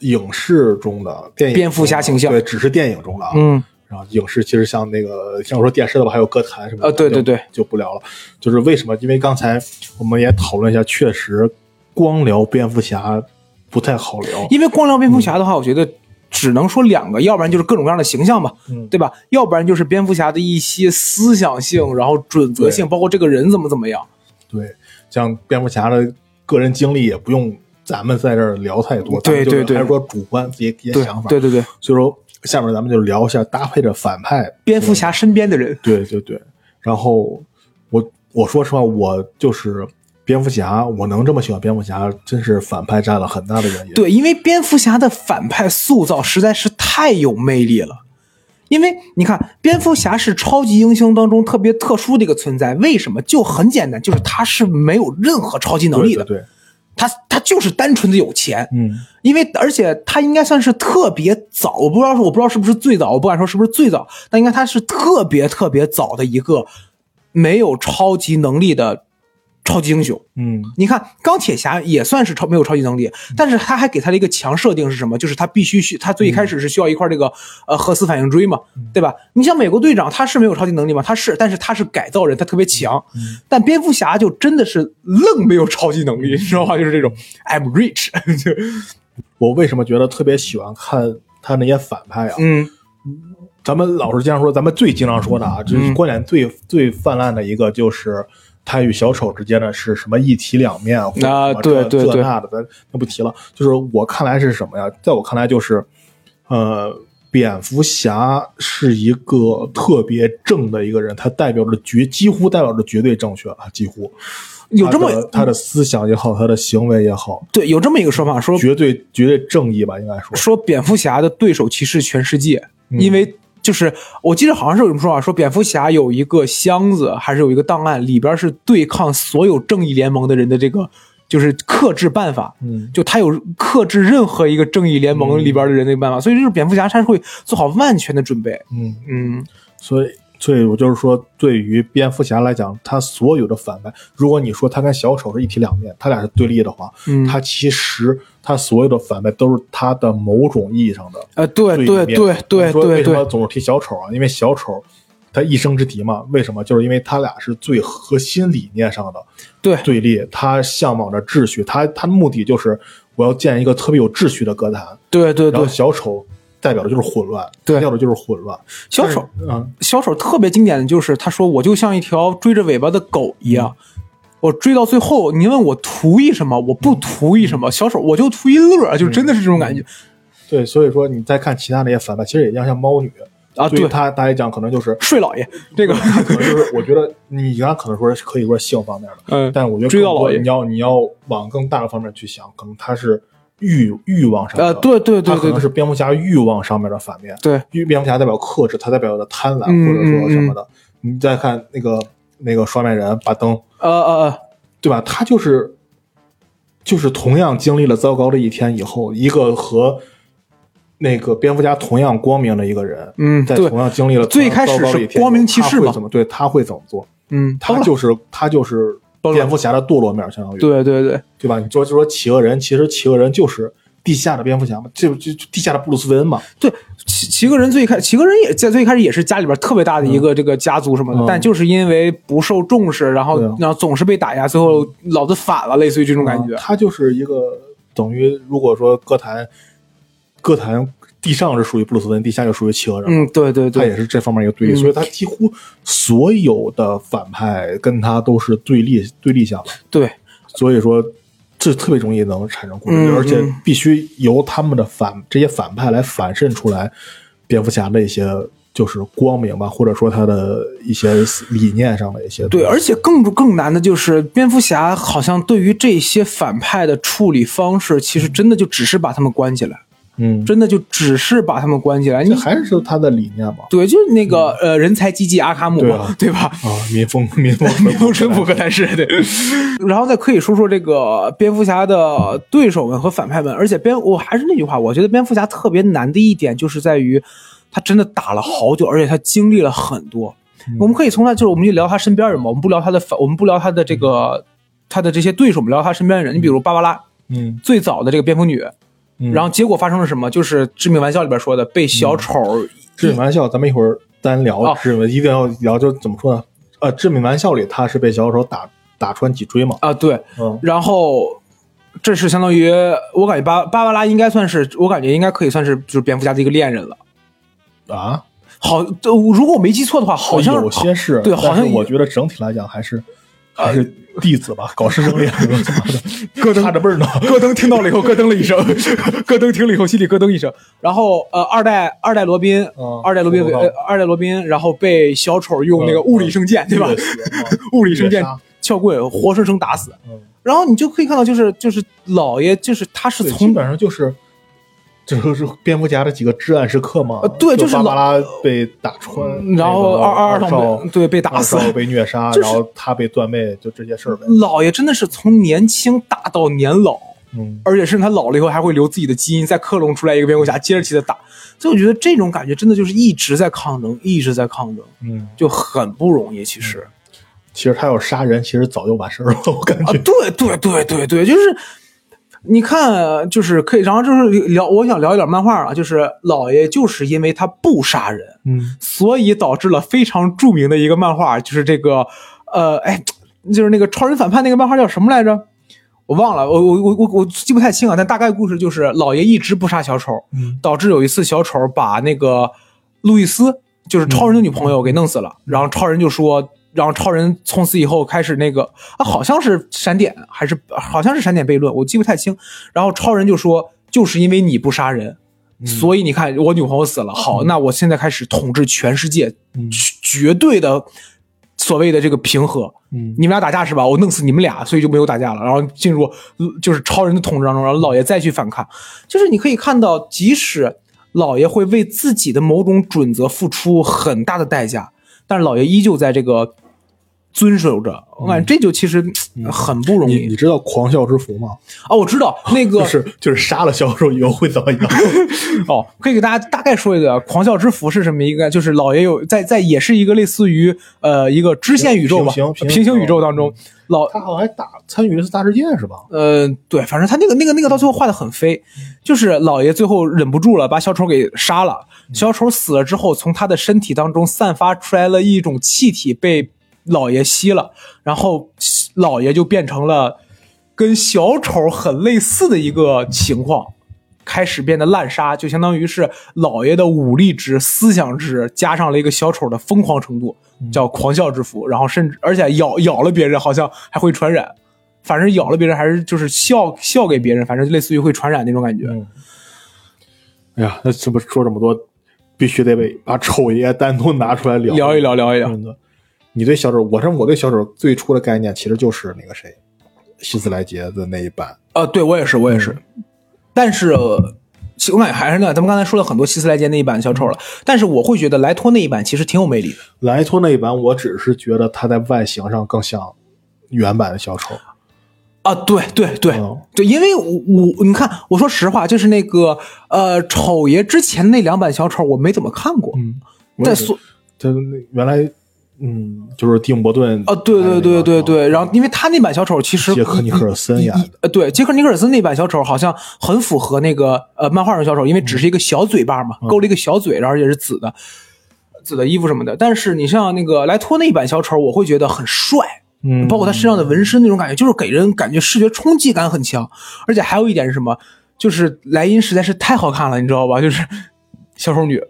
影视中的电影蝙蝠侠形象对，只是电影中的啊。嗯然后影视其实像那个像我说电视的吧，还有歌坛什么的，就呃对对对，就不聊了。就是为什么？因为刚才我们也讨论一下，确实光聊蝙蝠侠不太好聊。因为光聊蝙蝠侠的话，我觉得只能说两个，要不然就是各种各样的形象吧，嗯对吧？要不然就是蝙蝠侠的一些思想性，然后准则性，包括这个人怎么怎么样。对，像蝙蝠侠的个人经历也不用咱们在这儿聊太多，对对对还是说主观自己一些想法。对对对，所以说下面咱们就聊一下搭配着反派蝙蝠侠身边的人，对对对，然后我我说实话，我就是蝙蝠侠，我能这么喜欢蝙蝠侠，真是反派占了很大的原因。对，因为蝙蝠侠的反派塑造实在是太有魅力了。因为你看，蝙蝠侠是超级英雄当中特别特殊的一个存在，为什么？就很简单，就是他是没有任何超级能力的，对对对，他他就是单纯的有钱。嗯，因为而且他应该算是特别早，我不知道是我不知道是不是最早，我不敢说是不是最早，但应该他是特别特别早的一个没有超级能力的超级英雄。嗯你看钢铁侠也算是超没有超级能力，但是他还给他了一个强设定是什么？就是他必须需他最一开始是需要一块这个呃核磁反应锥嘛，对吧？你像美国队长他是没有超级能力吗？他是，但是他是改造人，他特别强。但蝙蝠侠就真的是愣没有超级能力，你知道吗？就是这种 I'm rich，就 [laughs] 我为什么觉得特别喜欢看他那些反派啊？嗯咱们老是经常说，咱们最经常说的啊，就是观点最、最泛滥的一个就是。他与小丑之间呢是什么一体两面，啊这对对对这那的，咱那不提了。就是我看来是什么呀？在我看来就是，呃，蝙蝠侠是一个特别正的一个人，他代表着绝，几乎代表着绝对正确啊，几乎有这么他的思想也好，他的行为也好，对有这么一个说法，说绝对绝对正义吧，应该说。说蝙蝠侠的对手其实是全世界，嗯因为就是我记得好像是有什么说法，说蝙蝠侠有一个箱子，还是有一个档案，里边是对抗所有正义联盟的人的这个就是克制办法。嗯，就他有克制任何一个正义联盟里边的人的办法，所以就是蝙蝠侠他是会做好万全的准备。嗯，嗯，所以，所以我就是说，对于蝙蝠侠来讲，他所有的反派，如果你说他跟小丑是一体两面，他俩是对立的话，嗯他其实他所有的反派都是他的某种意义上的呃，对对对对对对对，为什么总是提小丑啊？因为小丑他一生之敌嘛。为什么？就是因为他俩是最核心理念上的对对立，他向往着秩序，他他的目的就是我要建一个特别有秩序的歌坛。对对对然后，小丑代表的就是混乱，对要的就是混乱。小丑，嗯，小丑特别经典的就是他说我就像一条追着尾巴的狗一样，我追到最后，你问我图一什么，我不图一什么，小丑我就图一乐，就真的是这种感觉、对，所以说你再看其他那些反派，其实也一样，像猫女啊。对，他大家讲，可能就是睡老爷这个，可能就是，我觉得你原来可能说是可以说性方面的，嗯，但我觉得追到老爷你要你要往更大的方面去想，可能他是欲欲望上的，呃，对对对他可能对对是蝙蝠侠欲望上面的反面，对，欲蝙蝠侠代表克制，他代表的贪婪嗯或者说什么的。你再看那个那个双面人把灯，呃呃呃，对吧？他就是就是同样经历了糟糕的一天以后，一个和那个蝙蝠侠同样光明的一个人，嗯，在同，样经历了最开始糟糕的一天以后是光明骑士嘛对？他会怎么做？嗯，他就是他就是蝙蝠侠的堕落面，相当于对对对，对吧？你说就说企鹅人，其实企鹅人就是地下的蝙蝠侠嘛，这就就地下的布鲁斯韦恩嘛。对，齐齐格人最开齐格人也在最开始也是家里边特别大的一个这个家族什么的，嗯但就是因为不受重视，然后然后总是被打压，最后老子反了，类似于这种感觉啊。他就是一个等于，如果说歌坛歌坛地上是属于布鲁斯韦恩，地下就属于企鹅人。嗯，对对对，他也是这方面一个对立，嗯。所以他几乎所有的反派跟他都是对立对立向的，对，所以说这特别容易能产生故事，嗯而且嗯必须由他们的反这些反派来反渗出来蝙蝠侠的一些就是光明吧，或者说他的一些理念上的一些对，而且更更难的就是蝙蝠侠好像对于这些反派的处理方式，其实真的就只是把他们关起来，嗯，真的就只是把他们关起来。你还是他的理念嘛。对，就是那个、呃人才济济阿卡姆嘛，对啊对吧？啊，民风 [laughs] 民风民风淳朴可但是对，[laughs] 然后再可以说说这个蝙蝠侠的对手们和反派们，而且蝙我还是那句话，我觉得蝙蝠侠特别难的一点就是在于他真的打了好久，而且他经历了很多。我们可以从他就是我们就聊他身边人嘛，我们不聊他的反，我们不聊他的这个他的这些对手，我们聊他身边的人。你比如芭芭拉，嗯，最早的这个蝙蝠女，嗯然后结果发生了什么？就是《致命玩笑》里边说的，被小丑致命玩笑，咱们一会儿单聊哦。致命一定要聊，就怎么说呢？呃，致命玩笑里他是被小丑打打穿脊椎嘛？啊，对，嗯然后这是相当于我感觉芭芭芭拉应该算是我感觉应该可以算是就是蝙蝠侠的一个恋人了。啊，好，呃如果我没记错的话，好像有些是，对好像我觉得整体来讲还是还是弟子吧，搞师生恋，[laughs] 咯噔差着辈儿呢。咯噔听到了以后，咯噔了一声，咯噔听了以后，心里咯噔一声。然后呃，二代二代罗宾，嗯二代罗宾，二代罗宾，然后被小丑用那个嗯物理圣剑，对吧？[laughs] 物理圣剑撬棍，活生生打死。嗯然后你就可以看到，就是就是老爷，就是他是从，基本上就是，这就是蝙蝠侠的几个至暗时刻嘛。呃对就是芭芭拉被打穿，然后那个二二少少对被打死被虐杀，就是然后他被断背，就这些事儿呗。老爷真的是从年轻打到年老，嗯，而且甚至他老了以后还会留自己的基因，再克隆出来一个蝙蝠侠，接着接着打。所以我觉得这种感觉真的就是一直在抗争，一直在抗争，嗯，就很不容易。其实。其实他要杀人，其实早就完事儿了，我感啊，觉。对对对对对，就是你看，就是可以，然后就是聊，我想聊一点漫画啊，就是老爷就是因为他不杀人，嗯。所以导致了非常著名的一个漫画，就是这个呃，哎，就是那个超人反叛那个漫画叫什么来着？我忘了，我我我我我记不太清啊，但大概故事就是老爷一直不杀小丑，嗯。导致有一次小丑把那个路易斯，就是超人的女朋友给弄死了，然后超人就说，然后超人从此以后开始那个啊，好像是闪点还是好像是闪点悖论，我记不太清。然后超人就说，就是因为你不杀人，所以你看我女朋友死了，好，那我现在开始统治全世界，嗯绝对的所谓的这个平和。嗯你们俩打架是吧？我弄死你们俩，所以就没有打架了。然后进入呃就是超人的统治当中，然后老爷再去反抗。就是你可以看到，即使老爷会为自己的某种准则付出很大的代价，但是老爷依旧在这个遵守着。我感觉这就其实呃很不容易你你知道狂笑之符吗？哦！我知道那个就是就是杀了小丑以后会怎么样？[laughs] 哦，可以给大家大概说一个狂笑之符是什么一个，就是老爷有在在也是一个类似于呃一个支线宇宙吧，平行平平行宇宙当中，老他好像还打参与的是大事件是吧？呃，对，反正他那个那个那个到最后画的很飞，就是老爷最后忍不住了，把小丑给杀了。小丑死了之后，从他的身体当中散发出来了一种气体，被老爷吸了，然后老爷就变成了跟小丑很类似的一个情况。开始变得滥杀，就相当于是老爷的武力值、思想值加上了一个小丑的疯狂程度，叫狂笑之福。然后甚至而且咬咬了别人，好像还会传染。反正咬了别人还是就是笑笑给别人，反正类似于会传染那种感觉。嗯。哎呀，那这么说这么多，必须得被把丑爷单独拿出来聊聊一聊，聊一聊。你对小丑，我说我对小丑最初的概念其实就是那个谁，希斯莱杰的那一版。呃，对我也是，我也是。但是，我感觉还是那，咱们刚才说了很多希斯莱杰那一版小丑了，但是我会觉得莱托那一版其实挺有魅力的。莱托那一版，我只是觉得他在外形上更像原版的小丑。啊，对对对、嗯对，因为我我你看，我说实话，就是那个呃丑爷之前那两版小丑我没怎么看过，嗯，我也是但所他那原来嗯，就是蒂姆·伯顿啊，对对对对对，然后因为他那版小丑其实杰克尼克尔森演的呃，对，杰克尼克尔森那版小丑好像很符合那个呃漫画上小丑，因为只是一个小嘴巴嘛，勾了一个小嘴，然后也是紫的，紫的衣服什么的。但是你像那个莱托那一版小丑，我会觉得很帅，嗯，包括他身上的纹身那种感觉，就是给人感觉视觉冲击感很强。而且还有一点是什么？就是莱茵实在是太好看了，你知道吧？就是小丑女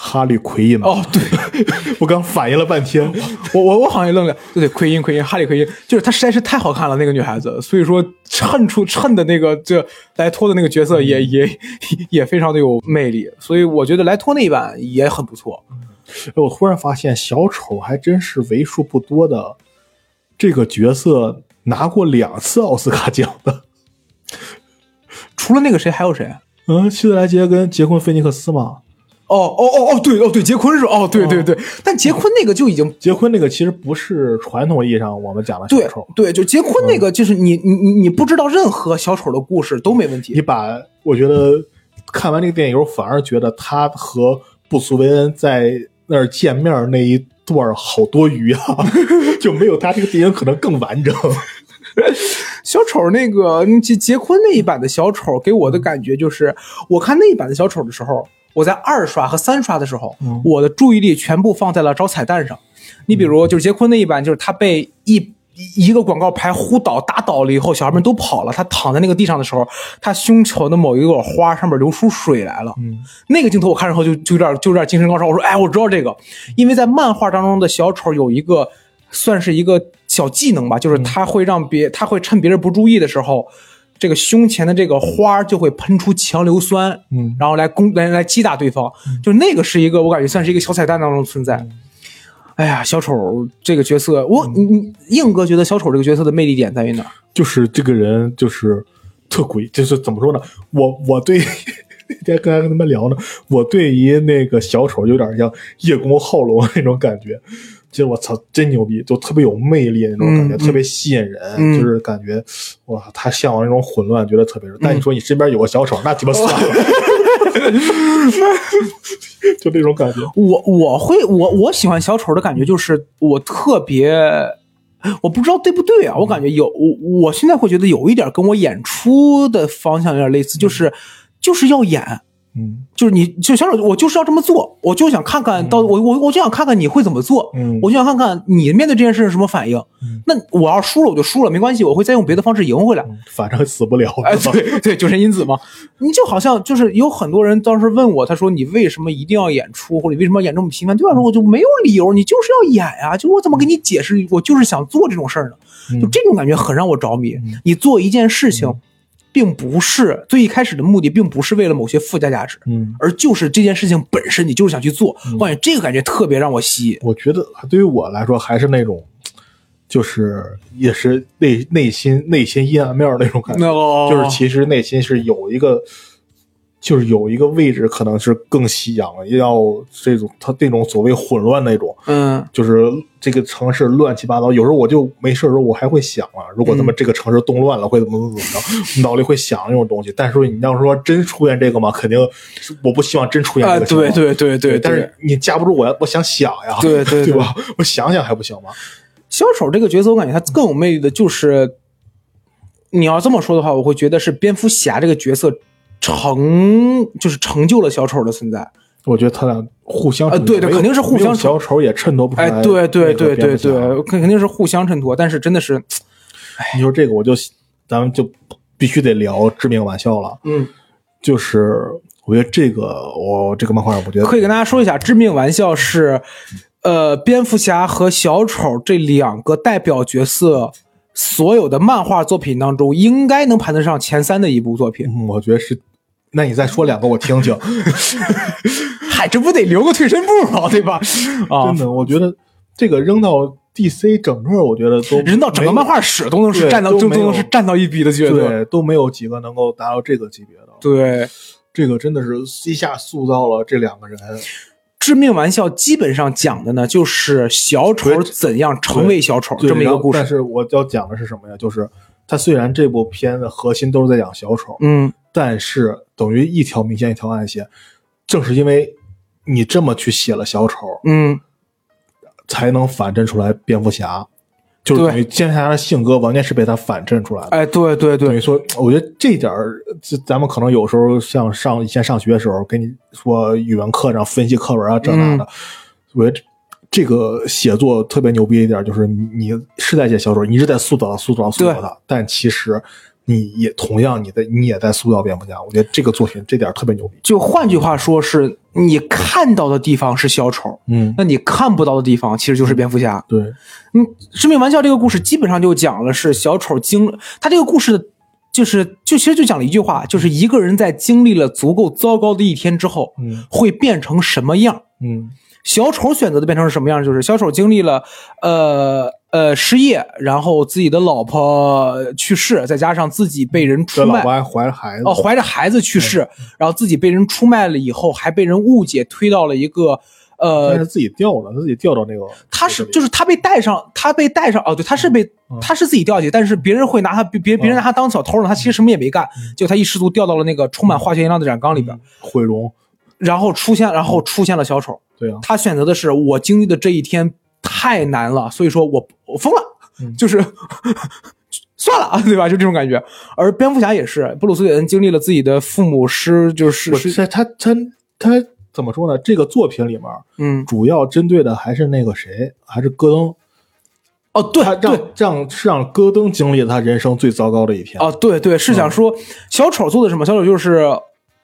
哈利奎因哦，对。[laughs] 我刚反应了半天，[laughs] 我我我好像也愣了，对对，奎因奎因哈利奎因，就是她实在是太好看了那个女孩子，所以说衬出衬的那个这莱托的那个角色也也 [laughs] 也非常的有魅力，所以我觉得莱托那一版也很不错。哎我忽然发现小丑还真是为数不多的这个角色拿过两次奥斯卡奖的。除了那个谁还有谁？嗯，希斯莱杰跟杰昆·菲尼克斯嘛。哦哦哦哦，对哦对，杰昆是哦对对对，但杰昆那个就已经杰昆那个其实不是传统意义上我们讲的小对丑，对，就杰昆那个就是你你你你不知道任何小丑的故事都没问题你。把我觉得看完这个电影以后，反而觉得他和布苏维恩在那儿见面那一段好多余啊，[laughs] 就没有他这个电影可能更完整。[laughs] 小丑那个嗯杰杰昆那一版的小丑给我的感觉就是，我看那一版的小丑的时候，我在二刷和三刷的时候，我的注意力全部放在了找彩蛋上。你比如就是杰昆那一版，就是他被一一一个广告牌呼倒打倒了以后，小孩们都跑了，他躺在那个地上的时候，他胸口的某一朵花上面流出水来了。嗯那个镜头我看之后就就有点就有点精神高潮。我说，哎，我知道这个，因为在漫画当中的小丑有一个算是一个小技能吧，就是他会让别他会趁别人不注意的时候，这个胸前的这个花儿就会喷出强硫酸，嗯然后来攻来来击打对方。就那个是一个我感觉算是一个小彩蛋当中存在。哎呀，小丑这个角色，我你你硬哥觉得小丑这个角色的魅力点在于哪？就是这个人就是特诡，就是怎么说呢？我我对那 [laughs] 天刚才跟他们聊呢，我对于那个小丑有点像叶公好龙那种感觉。其实我操，真牛逼，就特别有魅力那种感觉，嗯特别吸引人，嗯就是感觉哇，他向往那种混乱，觉得特别是。但你说你身边有个小丑，那鸡巴算了，[laughs] 就那种感觉。我我会我我喜欢小丑的感觉就是我特别，我不知道对不对啊？我感觉有我我现在会觉得有一点跟我演出的方向有点类似，就是就是要演。嗯就是你，就小丑，我就是要这么做，我就想看看到我我我就想看看你会怎么做，嗯我就想看看你面对这件事是什么反应。嗯那我要输了我就输了，没关系，我会再用别的方式赢回来。嗯反正死不了。哎，对对，九神因子嘛，你就好像就是有很多人当时问我，他说你为什么一定要演出，或者你为什么要演这么频繁？对我来说，我就没有理由，你就是要演呀、就我怎么给你解释？我就是想做这种事儿呢，嗯就这种感觉很让我着迷。你做一件事情，并不是最一开始的目的，并不是为了某些附加价值，嗯，而就是这件事情本身，你就是想去做。我感觉这个感觉特别让我吸引。我觉得对于我来说，还是那种，就是也是内内心内心阴暗面那种感觉，哦就是其实内心是有一个，就是有一个位置可能是更吸氧了，要这种他这种所谓混乱那种，嗯就是这个城市乱七八糟。有时候我就没事的时候，我还会想啊，如果他妈这个城市动乱了，会怎么怎么怎么着，脑里会想那种东西。但是说你要说真出现这个嘛，肯定我不希望真出现啊，[laughs] 这个。对对对对，但是你架不住我要，我想想呀，对对对 [laughs] 对吧？我想想还不行吗？小丑这个角色，我感觉他更有魅力的就是，你要这么说的话，我会觉得是蝙蝠侠这个角色成就是成就了小丑的存在。我觉得他俩互相呃对对肯定是互相小丑也衬托不出来。哎，对对对对对，对，肯肯定是互相衬托，但是真的是，你说这个我就咱们就必须得聊致命玩笑了。嗯，就是我觉得这个我这个漫画，我觉得可以跟大家说一下，致命玩笑是，呃，蝙蝠侠和小丑这两个代表角色。所有的漫画作品当中，应该能排得上前三的一部作品。嗯，我觉得是。那你再说两个我听听。[laughs] 嗨，这不得留个退身步吗？对吧？啊真，的，我觉得这个扔到 DC 整个，我觉得都扔到整个漫画史都能是对占到都能是占到一笔的角色。对都没有几个能够达到这个级别的。对，这个真的是一下塑造了这两个人。致命玩笑基本上讲的呢，就是小丑怎样成为小丑这么一个故事。但是我要讲的是什么呀？就是他虽然这部片的核心都是在讲小丑，嗯，但是等于一条明线一条暗线。正是因为你这么去写了小丑，嗯，才能反衬出来蝙蝠侠，就是等于蝙蝠侠的性格完全是被他反衬出来的。哎，对对对，等于说，我觉得这点儿，咱们可能有时候像上以前上学的时候，给你说语文课上分析课文啊这那的，我觉得这个写作特别牛逼一点，就是你你是在写小丑，你是在塑造塑造塑造他，但其实你也同样你在你也在塑造蝙蝠侠。我觉得这个作品这点特别牛逼。就换句话说，是你看到的地方是小丑，嗯，那你看不到的地方其实就是蝙蝠侠。对，嗯，致命玩笑这个故事基本上就讲了是小丑经，他这个故事的，就是就其实就讲了一句话，就是一个人在经历了足够糟糕的一天之后，嗯会变成什么样。嗯小丑选择的变成是什么样？就是小丑经历了，呃呃失业，然后自己的老婆去世，再加上自己被人出卖。老婆，还怀着孩子，哦，怀着孩子去世，然后自己被人出卖了以后，还被人误解推到了一个但呃是，自己掉了，他自己掉到那个，他是就是他被带上，他被带上哦，对，他是被嗯。他是自己掉下去，但是别人会拿他别别别人拿他当小偷呢，他其实什么也没干，就他一失足掉到了那个充满化学颜料的染缸里边，毁容，然后出现然后出现了小丑，对啊，他选择的是我经历的这一天太难了，所以说我我疯了，嗯就是 [laughs] 算了啊，[laughs] 对吧？就这种感觉。而蝙蝠侠也是，布鲁斯韦恩经历了自己的父母失，就是不是是他他他怎么说呢？这个作品里面嗯主要针对的还是那个谁，还是戈登。哦，对他对让让是让戈登经历了他人生最糟糕的一天。哦，对对，是想说小丑做的什么？小丑就是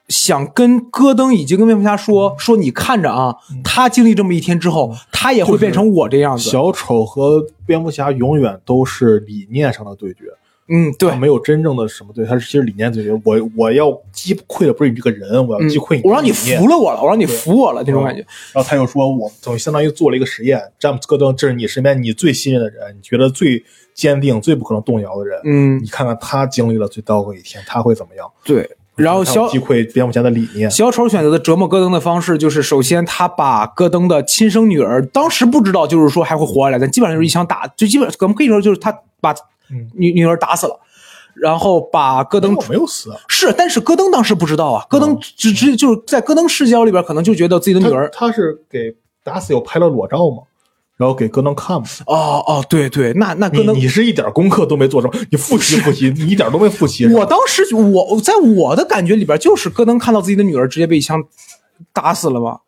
想跟戈登以及跟蝙蝠侠说说，你看着啊，他经历这么一天之后，他也会变成我这样子。小丑和蝙蝠侠永远都是理念上的对决，嗯，对他，没有真正的什么对，他是其实理念对决。我我要击溃的不是你这个人，我要嗯击溃你、我让你服。了我了，我让你服我了那种感觉。然后他又说，我等于相当于做了一个实验，詹姆斯戈登，这是你身边你最信任的人，你觉得最坚定、最不可能动摇的人。嗯，你看看他经历了最糟糕的一天，他会怎么样？对。然后小击溃蝙蝠侠的理念。小丑选择的折磨戈登的方式，就是首先他把戈登的亲生女儿，当时不知道，就是说还会活下来，但基本上就是一枪打，就基本我们可以说就是他把嗯。女女儿打死了，然后把戈登没有死，是，但是戈登当时不知道啊，戈登嗯只只就是在戈登视角里边，可能就觉得自己的女儿，他他是给打死有拍了裸照嘛，然后给戈登看嘛。哦哦，对对，那那戈登，你你是一点功课都没做成，你复习复习，[laughs] 你一点都没复习。我当时就我在我的感觉里边，就是戈登看到自己的女儿直接被一枪打死了嘛，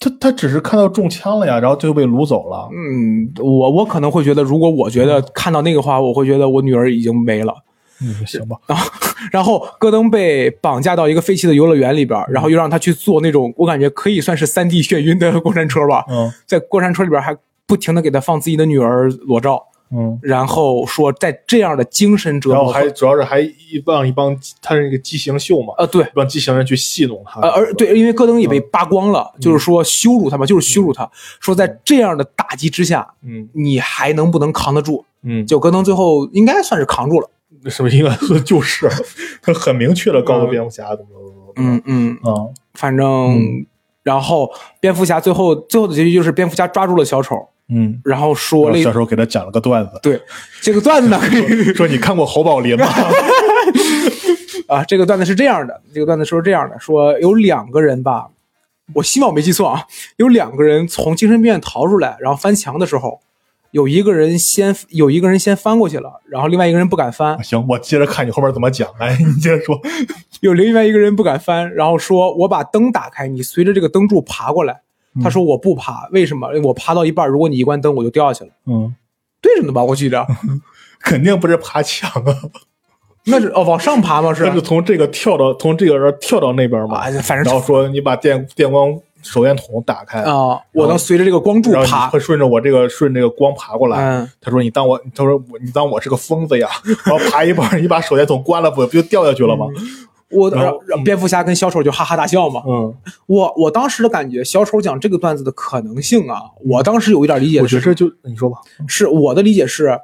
他他只是看到中枪了呀，然后就被掳走了。嗯，我我可能会觉得，如果我觉得看到那个话，我会觉得我女儿已经没了。嗯，行吧。然后 [laughs] 然后戈登被绑架到一个废弃的游乐园里边，然后又让他去坐那种我感觉可以算是三 D 眩晕的过山车吧，嗯在过山车里边还不停的给他放自己的女儿裸照，嗯，然后说在这样的精神折磨然后，还主要是还一帮一帮，他是那个畸形秀嘛，呃对，一帮畸形人去戏弄他。呃而对，因为戈登也被扒光了，嗯就是说羞辱他嘛，就是羞辱他，说在这样的打击之下，嗯你还能不能扛得住？嗯，就戈登最后应该算是扛住了，什么应该说就是，[laughs] 他很明确的告诉蝙蝠侠怎么怎么怎么嗯嗯，啊。反正。然后蝙蝠侠最后最后的结局就是蝙蝠侠抓住了小丑，嗯然后嗯，说了小时候给他讲了个段子，对这个段子呢，说你看过侯宝林吗？[laughs] 啊，这个段子是这样的，这个段子说是这样的，说有两个人吧，我希望我没记错啊，有两个人从精神病院逃出来，然后翻墙的时候，有一个人先有一个人先翻过去了，然后另外一个人不敢翻，行，我接着看你后面怎么讲。哎，你接着说。[laughs] 有另外一个人不敢翻，然后说我把灯打开，你随着这个灯柱爬过来。他说我不爬，为什么？我爬到一半，如果你一关灯，我就掉下去了。嗯，对着呢吧，我记着，肯定不是爬墙啊，[laughs] 那是哦，往上爬吗？是那是从这个跳到从这个人跳到那边嘛。啊，反正然后说你把电电光手电筒打开，啊，我能随着这个光柱爬会。顺着我这个顺这个光爬过来。嗯他说你当我，他说我你当我是个疯子呀？[laughs] 然后爬一半，你把手电筒关了，不不就掉下去了吗？我蝙蝠侠跟小丑就哈哈大笑嘛。嗯，我我当时的感觉，小丑讲这个段子的可能性啊，我当时有一点理解是，我觉得这就你说吧。是我的理解是，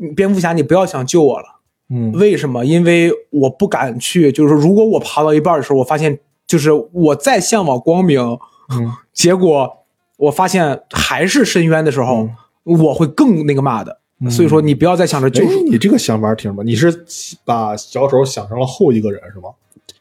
嗯蝙蝠侠你不要想救我了，嗯为什么？因为我不敢去，就是说如果我爬到一半的时候，我发现就是我再向往光明，嗯 [laughs] 结果我发现还是深渊的时候，我会更那个嘛的。所以说你不要再想着救赎，你这个想法挺什么？你是把小丑想成了后一个人是吗？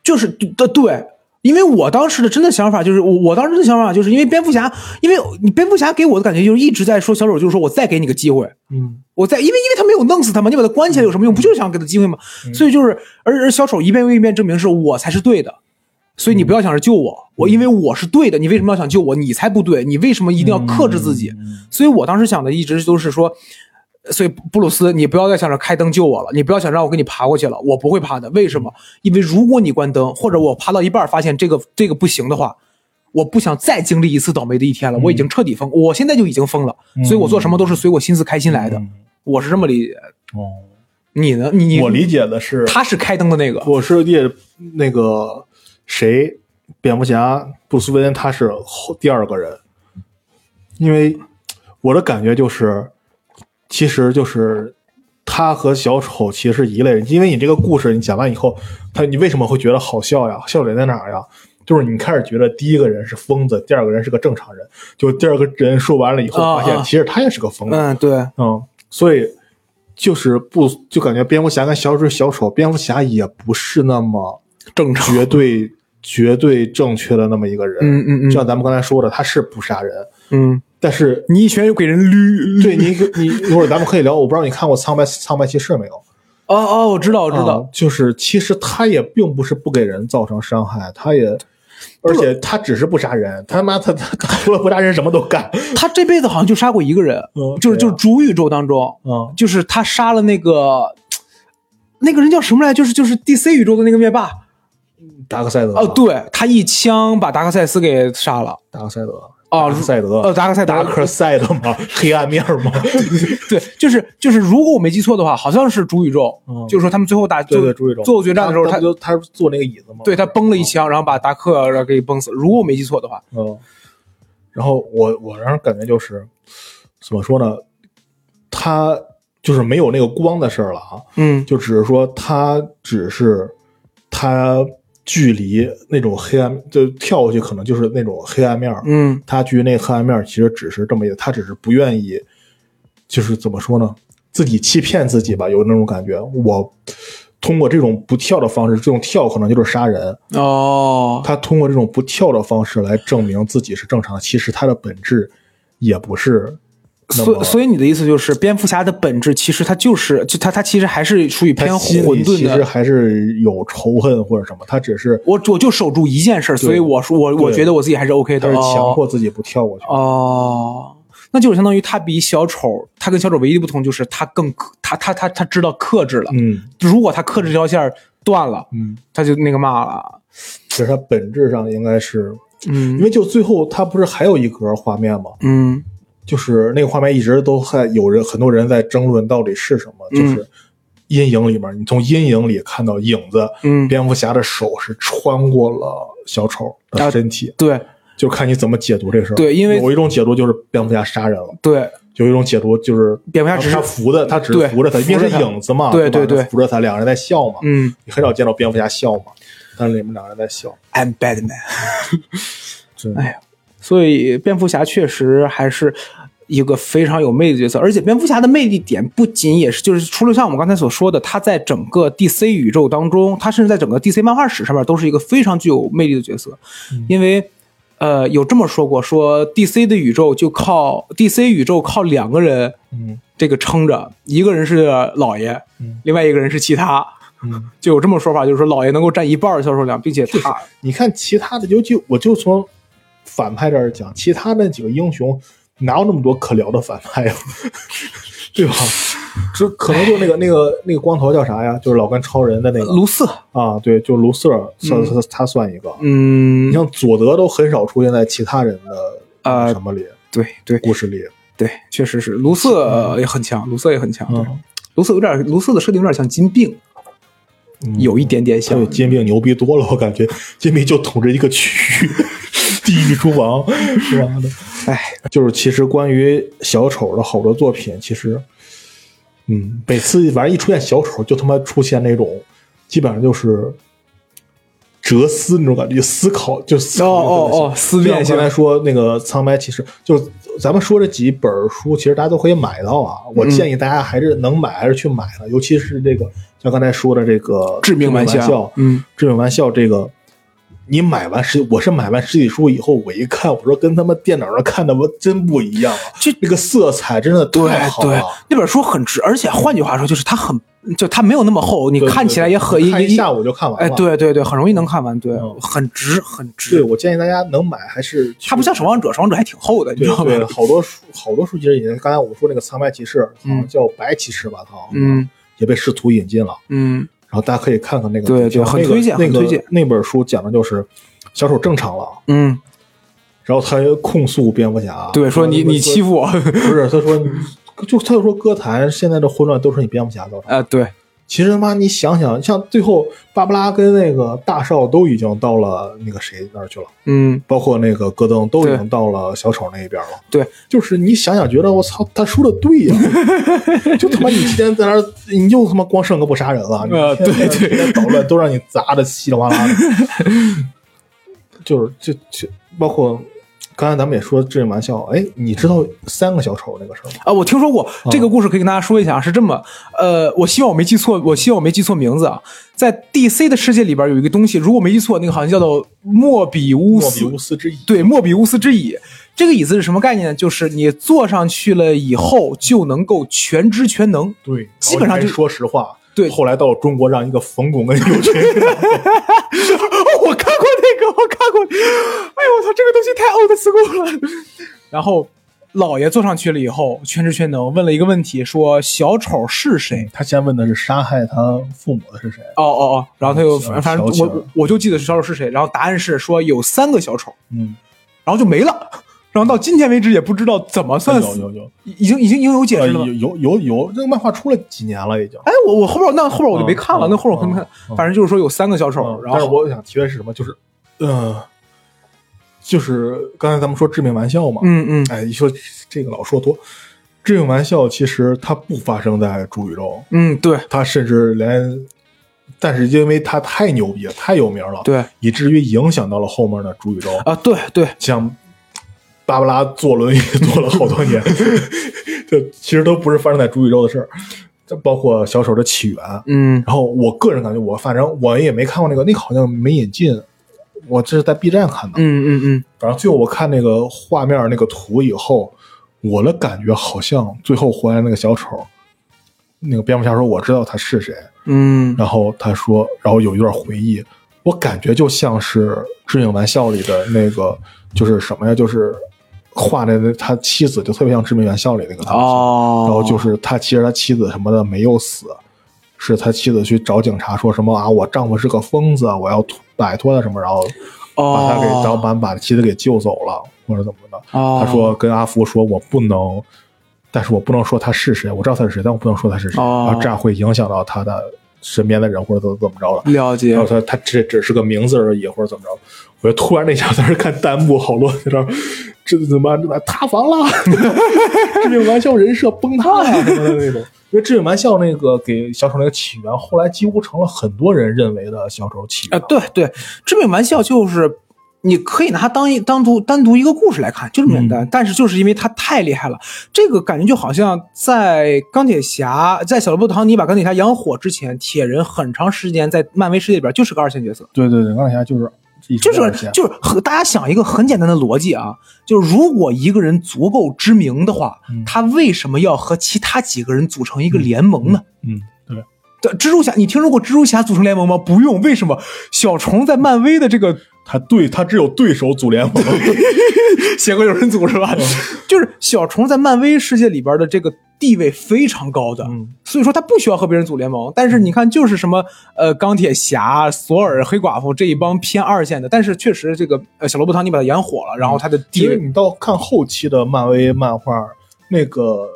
就是对对，因为我当时的真的想法就是，我我当时的想法就是因为蝙蝠侠，因为你蝙蝠侠给我的感觉就是一直在说小丑，就是说我再给你个机会，嗯我再因为因为他没有弄死他嘛，你把他关起来有什么用？不就是想给他机会吗？所以就是而而小丑一遍又一遍证明是我才是对的。所以你不要想着救我，我因为我是对的，你为什么要想救我？你才不对，你为什么一定要克制自己？所以我当时想的一直都是说，所以布鲁斯，你不要再想着开灯救我了，你不要想让我给你爬过去了，我不会爬的。为什么？因为如果你关灯，或者我爬到一半发现这个这个不行的话，我不想再经历一次倒霉的一天了。我已经彻底疯，我现在就已经疯了，所以我做什么都是随我心思开心来的。嗯我是这么理解。哦，你呢？你你我理解的是，他是开灯的那个，我是理解那个谁，蝙蝠侠布鲁斯韦恩他是后第二个人，因为我的感觉就是，其实就是他和小丑其实是一类人，因为你这个故事你讲完以后，他你为什么会觉得好笑呀？笑点在哪儿呀？就是你开始觉得第一个人是疯子，第二个人是个正常人，就第二个人说完了以后，啊发现啊其实他也是个疯子。嗯，对，嗯，所以就是不就感觉蝙蝠侠跟小丑小丑，蝙蝠侠也不是那么正常。绝对绝对正确的那么一个人。嗯嗯嗯就像咱们刚才说的，他是不杀人，嗯，但是你一拳又给人捋。对你你一会儿 [laughs] 咱们可以聊，我不知道你看过苍白苍白骑士没有？哦哦，我知道，我知道。啊就是其实他也并不是不给人造成伤害，他也而且他只是不杀人，他妈他他他除了不杀人什么都干。他这辈子好像就杀过一个人，嗯就是啊就是主宇宙当中，嗯，就是他杀了那个那个人叫什么来？就是就是 DC 宇宙的那个灭霸。达克赛德哦，，对他一枪把达克赛斯给杀了。达克赛德，哦赛德，呃达克赛德达克赛德吗？[laughs] 黑暗面吗？[laughs] 对，就是就是，如果我没记错的话，好像是主宇宙，嗯就是说他们最后打对就对主宇宙最后决战的时候，他他就他坐那个椅子嘛？对他崩了一枪，然后把达克给崩死。如果我没记错的话，嗯，然后我我让人感觉就是怎么说呢？他就是没有那个光的事儿了啊，嗯就只是说他只是他距离那种黑暗，就跳过去可能就是那种黑暗面儿。嗯他距离那个黑暗面儿其实只是这么一个，他只是不愿意，就是怎么说呢？自己欺骗自己吧，有那种感觉。我通过这种不跳的方式，这种跳可能就是杀人。哦，他通过这种不跳的方式来证明自己是正常的，其实他的本质也不是。所所以你的意思就是，蝙蝠侠的本质其实他就是就他他其实还是属于偏混沌的其实。还是有仇恨或者什么，他只是我我就守住一件事儿，所以我说我我觉得我自己还是 OK 的。强哦迫自己不跳过去。哦，那就是相当于他比小丑，他跟小丑唯一的不同就是他更克他他他他知道克制了。嗯如果他克制这条线断了，嗯，他就那个嘛了。其实他本质上应该是，嗯因为就最后他不是还有一格画面吗？嗯就是那个画面一直都还有人很多人在争论到底是什么，嗯。就是阴影里面，你从阴影里看到影子，嗯，蝙蝠侠的手是穿过了小丑的身体，对。就看你怎么解读这事儿。对因为有一种解读就是蝙蝠侠杀人了，对，有一种解读就是蝙蝠侠只是他扶的，他只是扶着他，因为是影子嘛，对对对扶着他，两个人在笑嘛，嗯。你很少见到蝙蝠侠笑嘛，但是你们两个人在笑，，I'm Batman。[laughs] 真的哎呀，所以蝙蝠侠确实还是一个非常有魅力的角色，而且蝙蝠侠的魅力点不仅也是，就是除了像我们刚才所说的，他在整个 DC 宇宙当中，他甚至在整个 DC 漫画史上面都是一个非常具有魅力的角色，因为。呃，有这么说过，说 DC 的宇宙就靠 DC 宇宙靠两个人嗯。这个撑着，一个人是老爷，嗯。另外一个人是其他，嗯。就有这么说法，就是说老爷能够占一半的销售量，并且他你看其他的，尤其我就从反派这儿讲，其他那几个英雄哪有那么多可聊的反派呀？[laughs] 对吧？这可能就那个那个那个光头叫啥呀？就是老跟超人的那个卢瑟，啊，对，就卢瑟尔算他他算一个。嗯你，像佐德都很少出现在其他人的啊什么里对对故事里。对，确实是卢瑟呃也很强，卢瑟也很强。对嗯，卢瑟有点，卢瑟的设定有点像金并，嗯有一点点像比。金并牛逼多了，我感觉金并就统治一个区域，[laughs] 地狱厨房，是吧？[laughs] 哎，就是其实关于小丑的好多作品，其实，嗯，每次反正一出现小丑，就他妈出现那种基本上就是哲思那种感觉，思考就思哦考哦哦，思辨性就像我刚。才说那个苍白骑士，就咱们说这几本书，其实大家都可以买到啊。我嗯建议大家还是能买还是去买的，尤其是这个像刚才说的这个致命玩笑，笑，嗯，致命玩笑这个，你买完实，我是买完实体书以后，我一看，我说跟他们电脑上看的我真不一样啊！这这个色彩真的对对太好了，，那本书很值，而且换句话说，就是它很，就它没有那么厚，你看起来也很一一下午就看完了。哎，对对对，很容易能看完，对嗯，很值很值对，我建议大家能买还是它不像守望者，守望者还挺厚的，你知道对对，吗？好多书好多书其实也刚才我说那个苍白骑士，好像嗯叫白骑士吧，它好像嗯也被试图引进了。嗯然后大家可以看看那个对对很推荐那个很推荐。那本书讲的就是小丑正常了，嗯，然后他控诉蝙蝠侠，对，说你你欺负负我，不是，他说就他就说歌坛现在的混乱都是你蝙蝠侠造成的。呃，对，其实他妈你想想，像最后芭芭拉跟那个大少都已经到了那个谁那儿去了，嗯，包括那个戈登都已经到了小丑那一边了。对，就是你想想，觉得我操，他说的对呀、[laughs] 就他妈你今天在那儿，你又他妈光剩个不杀人了，[laughs] 你对对捣乱都让你砸的稀里哗啦的。[laughs] 就是就就包括刚才咱们也说致命玩笑，哎，你知道三个小丑那个事儿吗？啊，我听说过这个故事，可以跟大家说一下啊，是这么，呃，我希望我没记错，我希望我没记错名字啊，在 DC 的世界里边有一个东西，如果没记错，那个好像叫做莫比乌斯，莫比乌斯之椅。对，莫比乌斯之椅。这个椅子是什么概念呢？就是你坐上去了以后就能够全知全能。对，基本上就说实话，对后来到中国让一个冯巩跟尤群，我看过那个我看过，哎呦我操，这个东西太 old school 了。[laughs] 然后老爷坐上去了以后，全知全能问了一个问题，说小丑是谁？他先问的是杀害他父母的是谁？哦哦哦，然后他又反正我我就记得是小丑是谁，然后答案是说有三个小丑，嗯，然后就没了。然后到今天为止也不知道怎么算 [laughs] 死，有有有，已经已经已经有解呃释了吗有？有有有，这个漫画出了几年了已经。哎，我我后边那后边我就没看了，嗯那后边我可能看，嗯反正就是说有三个小丑，嗯然后但是我想提的是什么？就是，呃，就是刚才咱们说致命玩笑嘛，嗯嗯哎，一说这个老说多，致命玩笑其实它不发生在主宇宙，嗯，对它甚至连，但是因为它太牛逼了，太有名了，，对以至于影响到了后面的主宇宙，啊，对对，像芭芭拉坐轮椅 [laughs] 坐了好多年，[laughs] 这其实都不是发生在主宇宙的事儿，这包括小丑的起源，嗯然后我个人感觉，我反正我也没看过那个，那个好像没引进，我这是在 B 站看的。嗯嗯嗯，反正最后我看那个画面那个图以后，我的感觉好像最后回来那个小丑，那个蝙蝠侠说我知道他是谁，嗯然后他说，然后有一段回忆，我感觉就像是《致命玩笑》里的那个，就是什么呀，就是画的那他妻子就特别像《致命玩笑》里那个他。哦，然后就是他其实他妻子什么的没有死，是他妻子去找警察说什么啊，我丈夫是个疯子，我要摆脱他什么，然后把他给，哦然后把把妻子给救走了，或者怎么的。哦他说跟阿福说，我不能，但是我不能说他是谁，我知道他是谁，但我不能说他是谁，哦然后这样会影响到他的身边的人或者怎么怎么着了。了解然后他他这只是个名字而已，或者怎么着。我就突然那下在那看弹幕，好多在这儿，这怎么这怎么塌房了？致命玩笑人设崩塌呀什么的那种。[laughs] 因为致命玩笑那个给小丑那个起源，后来几乎成了很多人认为的小丑起源啊，源。对对，致命玩笑就是。你可以拿它当一当独单独一个故事来看，就这么简单。但是就是因为它太厉害了，这个感觉就好像在钢铁侠在小罗伯特·唐尼把钢铁侠养火之前，铁人很长时间在漫威世界里边就是个二线角色。对对对，钢铁侠就是就是就是和大家想一个很简单的逻辑啊，就是如果一个人足够知名的话，嗯他为什么要和其他几个人组成一个联盟呢？嗯对。对，蜘蛛侠，你听说过蜘蛛侠组成联盟吗？不用，为什么？小虫在漫威的这个他对他只有对手组联盟，[laughs] 邪恶有人组是吧？[laughs] 就是小虫在漫威世界里边的这个地位非常高的，嗯。所以说他不需要和别人组联盟。但是你看，就是什么呃钢铁侠、索尔、黑寡妇这一帮偏二线的，但是确实这个呃小罗伯特唐尼把他演火了，然后他的地位你到看后期的漫威漫画，那个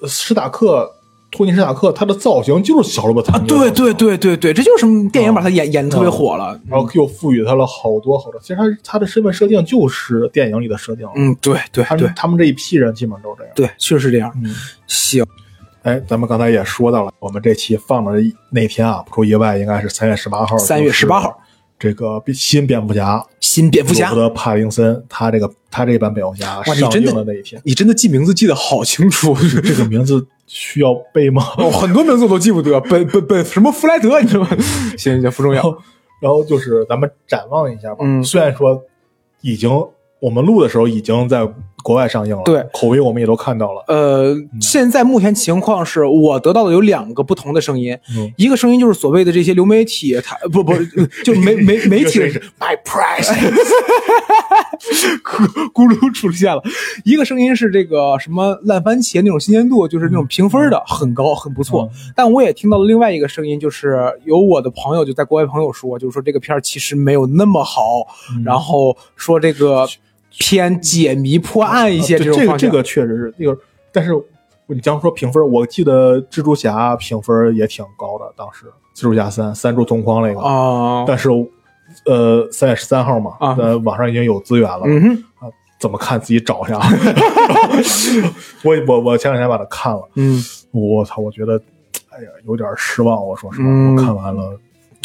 呃史塔克、托尼·史塔克，他的造型就是小罗伯特啊对对对对对，这就是什么电影把他演、演的特别火了。然后又赋予他了好多好多。其实他他的身份设定就是电影里的设定，嗯，对对对他们他们这一批人基本上都是这样。对，确实这样。嗯，行，哎，咱们刚才也说到了，我们这期放的那天啊，不出意外，应该是三月十八号。三月十八号，这个新蝙蝠侠，新蝙蝠侠罗伯，特·帕丁森，他这个他这版蝙蝠侠上映的那一天，你真的记名字记得好清楚。这个名字需要背吗？哦，很多名字我都记不得，本本本什么弗莱德，你知道吗？行行，不重要。然后，然后就是咱们展望一下吧。嗯虽然说已经我们录的时候已经在国外上映了，对。口碑我们也都看到了。呃，现在目前情况是我得到的有两个不同的声音，嗯。一个声音就是所谓的这些流媒体，它不不 [laughs] 就媒媒媒体 My Price，[laughs] 咕咕噜出现了。一个声音是这个什么烂番茄那种新鲜度，就是那种评分的很高，很不错。但我也听到了另外一个声音，就是有我的朋友就在国外朋友说，就是说这个片儿其实没有那么好，然后说这个偏解谜破案一些这种。这个这个确实是那个，但是你刚说评分，我记得蜘蛛侠评分也挺高的，当时蜘蛛侠三三柱同框那个，啊，但是呃三月十三号嘛，啊呃网上已经有资源了，嗯，啊怎么看自己找一下。[laughs] 我我我前两天把它看了。嗯，我操，我觉得，哎呀，有点失望。我说实话，嗯我看完了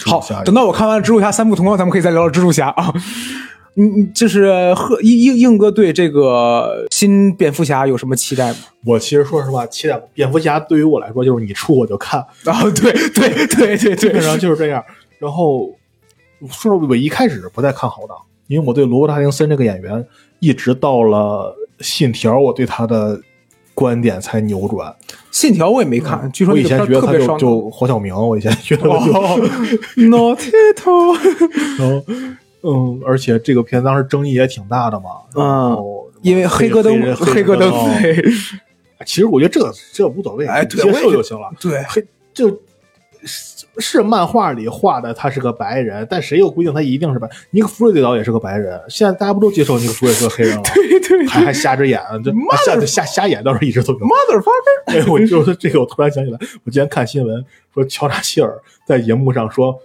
好，，等到我看完蜘蛛侠三部同框，咱们可以再聊聊蜘蛛侠啊。你你就是贺硬硬硬哥对这个新蝙蝠侠有什么期待吗？我其实说实话，期待蝙蝠侠对于我来说就是你出我就看，[laughs] 啊，对对对对对，基本上就是这样。然后说我一开始不太看好的，因为我对罗伯特·帕丁森这个演员，一直到了《信条》，我对他的观点才扭转。信条我也没看，据说我以前觉得他就。就黄晓明，我以前觉得他就，哦，Naughty 头，然后嗯，而且这个片当时争议也挺大的嘛。嗯因为黑戈登黑人黑戈登哦对其实我觉得这这无所谓，接哎对我也觉受就行了。对黑就是是漫画里画的他是个白人，但谁又规定他一定是白？尼克弗瑞最早也是个白人，现在大家不都接受尼克弗瑞德是个黑人了？[laughs] 对对还还瞎着眼，这瞎瞎瞎眼倒是一直都有。，motherfucker，对，我就是这个，我突然想起来，我今天看新闻说乔纳希尔在荧幕上说骂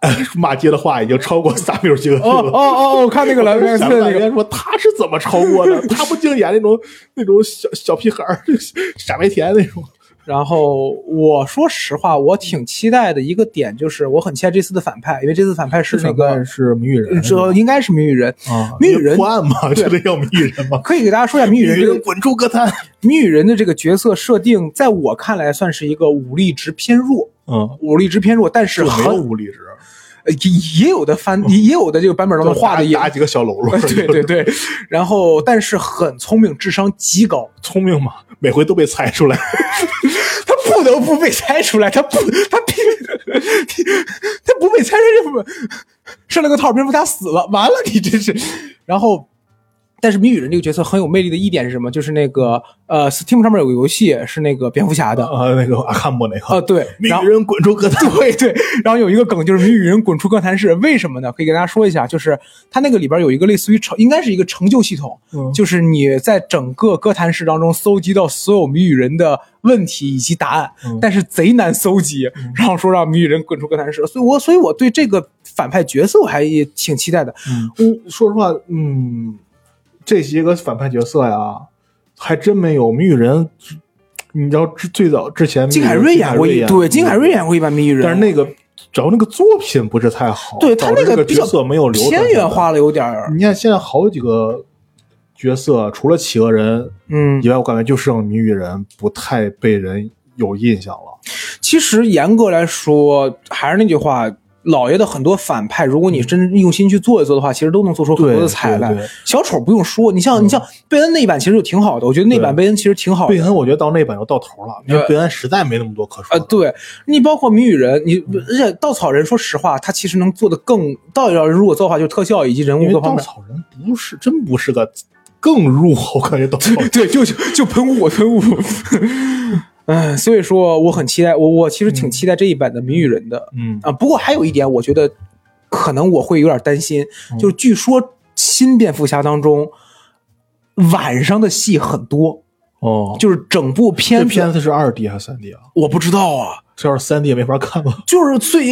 [laughs] 骂街的话已经超过萨缪尔杰克逊了。哦哦哦，我看那个了，那想个那个，半天说他是怎么超过的？他不净演那种那种小小屁孩儿、傻白甜那种。然后我说实话，我挺期待的一个点就是，我很期待这次的反派，因为这次反派是那个，是谜语人这应该是谜语人。啊，谜语人破案嘛，这得要谜语人嘛。可以给大家说一下谜语人这个滚出歌坛。谜语人的这个角色设定，在我看来算是一个武力值偏弱，嗯，武力值偏弱，但是很武力值，呃也也有的翻，也有的这个版本当中画的也打打几个小喽啰。[laughs] 对对对，然后但是很聪明，智商极高，聪明嘛，每回都被猜出来。[laughs] 他不得不被猜出来，他不，他必他不被猜出来，上了个套，蝙蝠侠死了，完了，你这是，然后。但是谜语人这个角色很有魅力的一点是什么？就是那个呃，Steam 上面有个游戏是那个蝙蝠侠的，呃，那个阿坎姆那个。啊，对，[laughs] 谜语人滚出歌坛。[laughs] 对对，然后有一个梗就是谜语人滚出歌坛市，为什么呢？可以给大家说一下，就是它那个里边有一个类似于成，应该是一个成就系统，嗯。就是你在整个歌坛市当中搜集到所有谜语人的问题以及答案，嗯。但是贼难搜集，然后说让谜语人滚出歌坛市，所以我所以我对这个反派角色我还也挺期待的。嗯，说实话，嗯，这些个反派角色呀，还真没有谜语人。你知道之最早之前，金凯瑞演过一，对，金凯瑞演过一版谜语人，但是那个主要那个作品不是太好，对他那个角色没有留偏远化了有点儿，你看现在好几个角色，除了企鹅人嗯以，外，我感觉就剩谜语人不太被人有印象了。其实严格来说，还是那句话，老爷的很多反派，如果你真用心去做一做的话，其实都能做出很多的彩来对对对。小丑不用说，你像、嗯你像贝恩那一版其实就挺好的，我觉得那版贝恩其实挺好的贝。恩，我觉得到那版就到头了，因为贝恩实在没那么多可说呃，对你包括谜语人，你而且稻草人，说实话，他其实能做的更稻草人如果做的话，就是特效以及人物各方面。稻草人不是真不是个更弱，我感觉稻草人。对，就就就喷雾喷雾。嗯，所以说我很期待，我我其实挺期待这一版的谜语人的。嗯啊，不过还有一点，我觉得可能我会有点担心，嗯就是据说新蝙蝠侠当中晚上的戏很多，哦，就是整部这片子片子是二 D 还是三 D 啊？我不知道啊。这要是三 D 也没法看了。就是最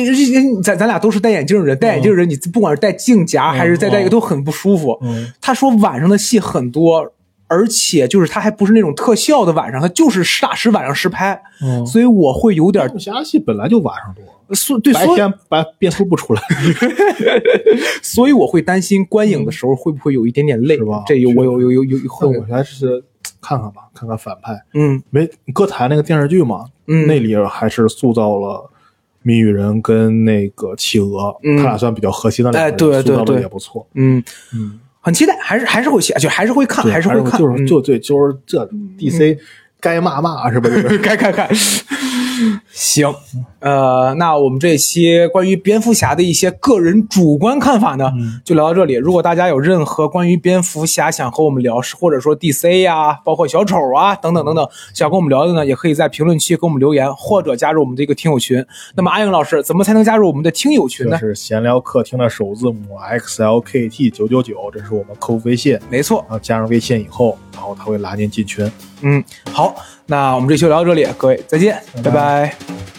咱咱俩都是戴眼镜的人，戴眼镜的人，你不管是戴镜夹还是再戴一个嗯都很不舒服。嗯他说晚上的戏很多，而且就是它还不是那种特效的晚上，它就是实打实晚上实拍，嗯，所以我会有点武侠戏本来就晚上多，所对，白天白变出不出来。[laughs] [laughs] 所以我会担心观影的时候会不会有一点点累，是吧？这有我有有有有有会那我还是看看吧，看看反派。嗯。没歌坛那个电视剧嘛，嗯。那里还是塑造了谜语人跟那个企鹅，嗯。他俩算比较核心的两个人，哎对对塑造的对。也不错。嗯，嗯，很期待，还是还是会写，就还是会看，还是会看，就是嗯就对，就是这 DC 该骂骂是吧？就是 [laughs] 该看看。[laughs] 行，呃，那我们这期关于蝙蝠侠的一些个人主观看法呢，嗯就聊到这里。如果大家有任何关于蝙蝠侠想和我们聊，或者说 DC 呀、包括小丑啊等等等等，想跟我们聊的呢，也可以在评论区给我们留言，或者加入我们的一个听友群。那么阿英老师，怎么才能加入我们的听友群呢？就是闲聊客厅的首字母 XLKT 九九九，这是我们客服微信。没错，然后加上微信以后，然后他会拉您进群。嗯，好，那我们这期就聊到这里，各位再见，拜拜。拜拜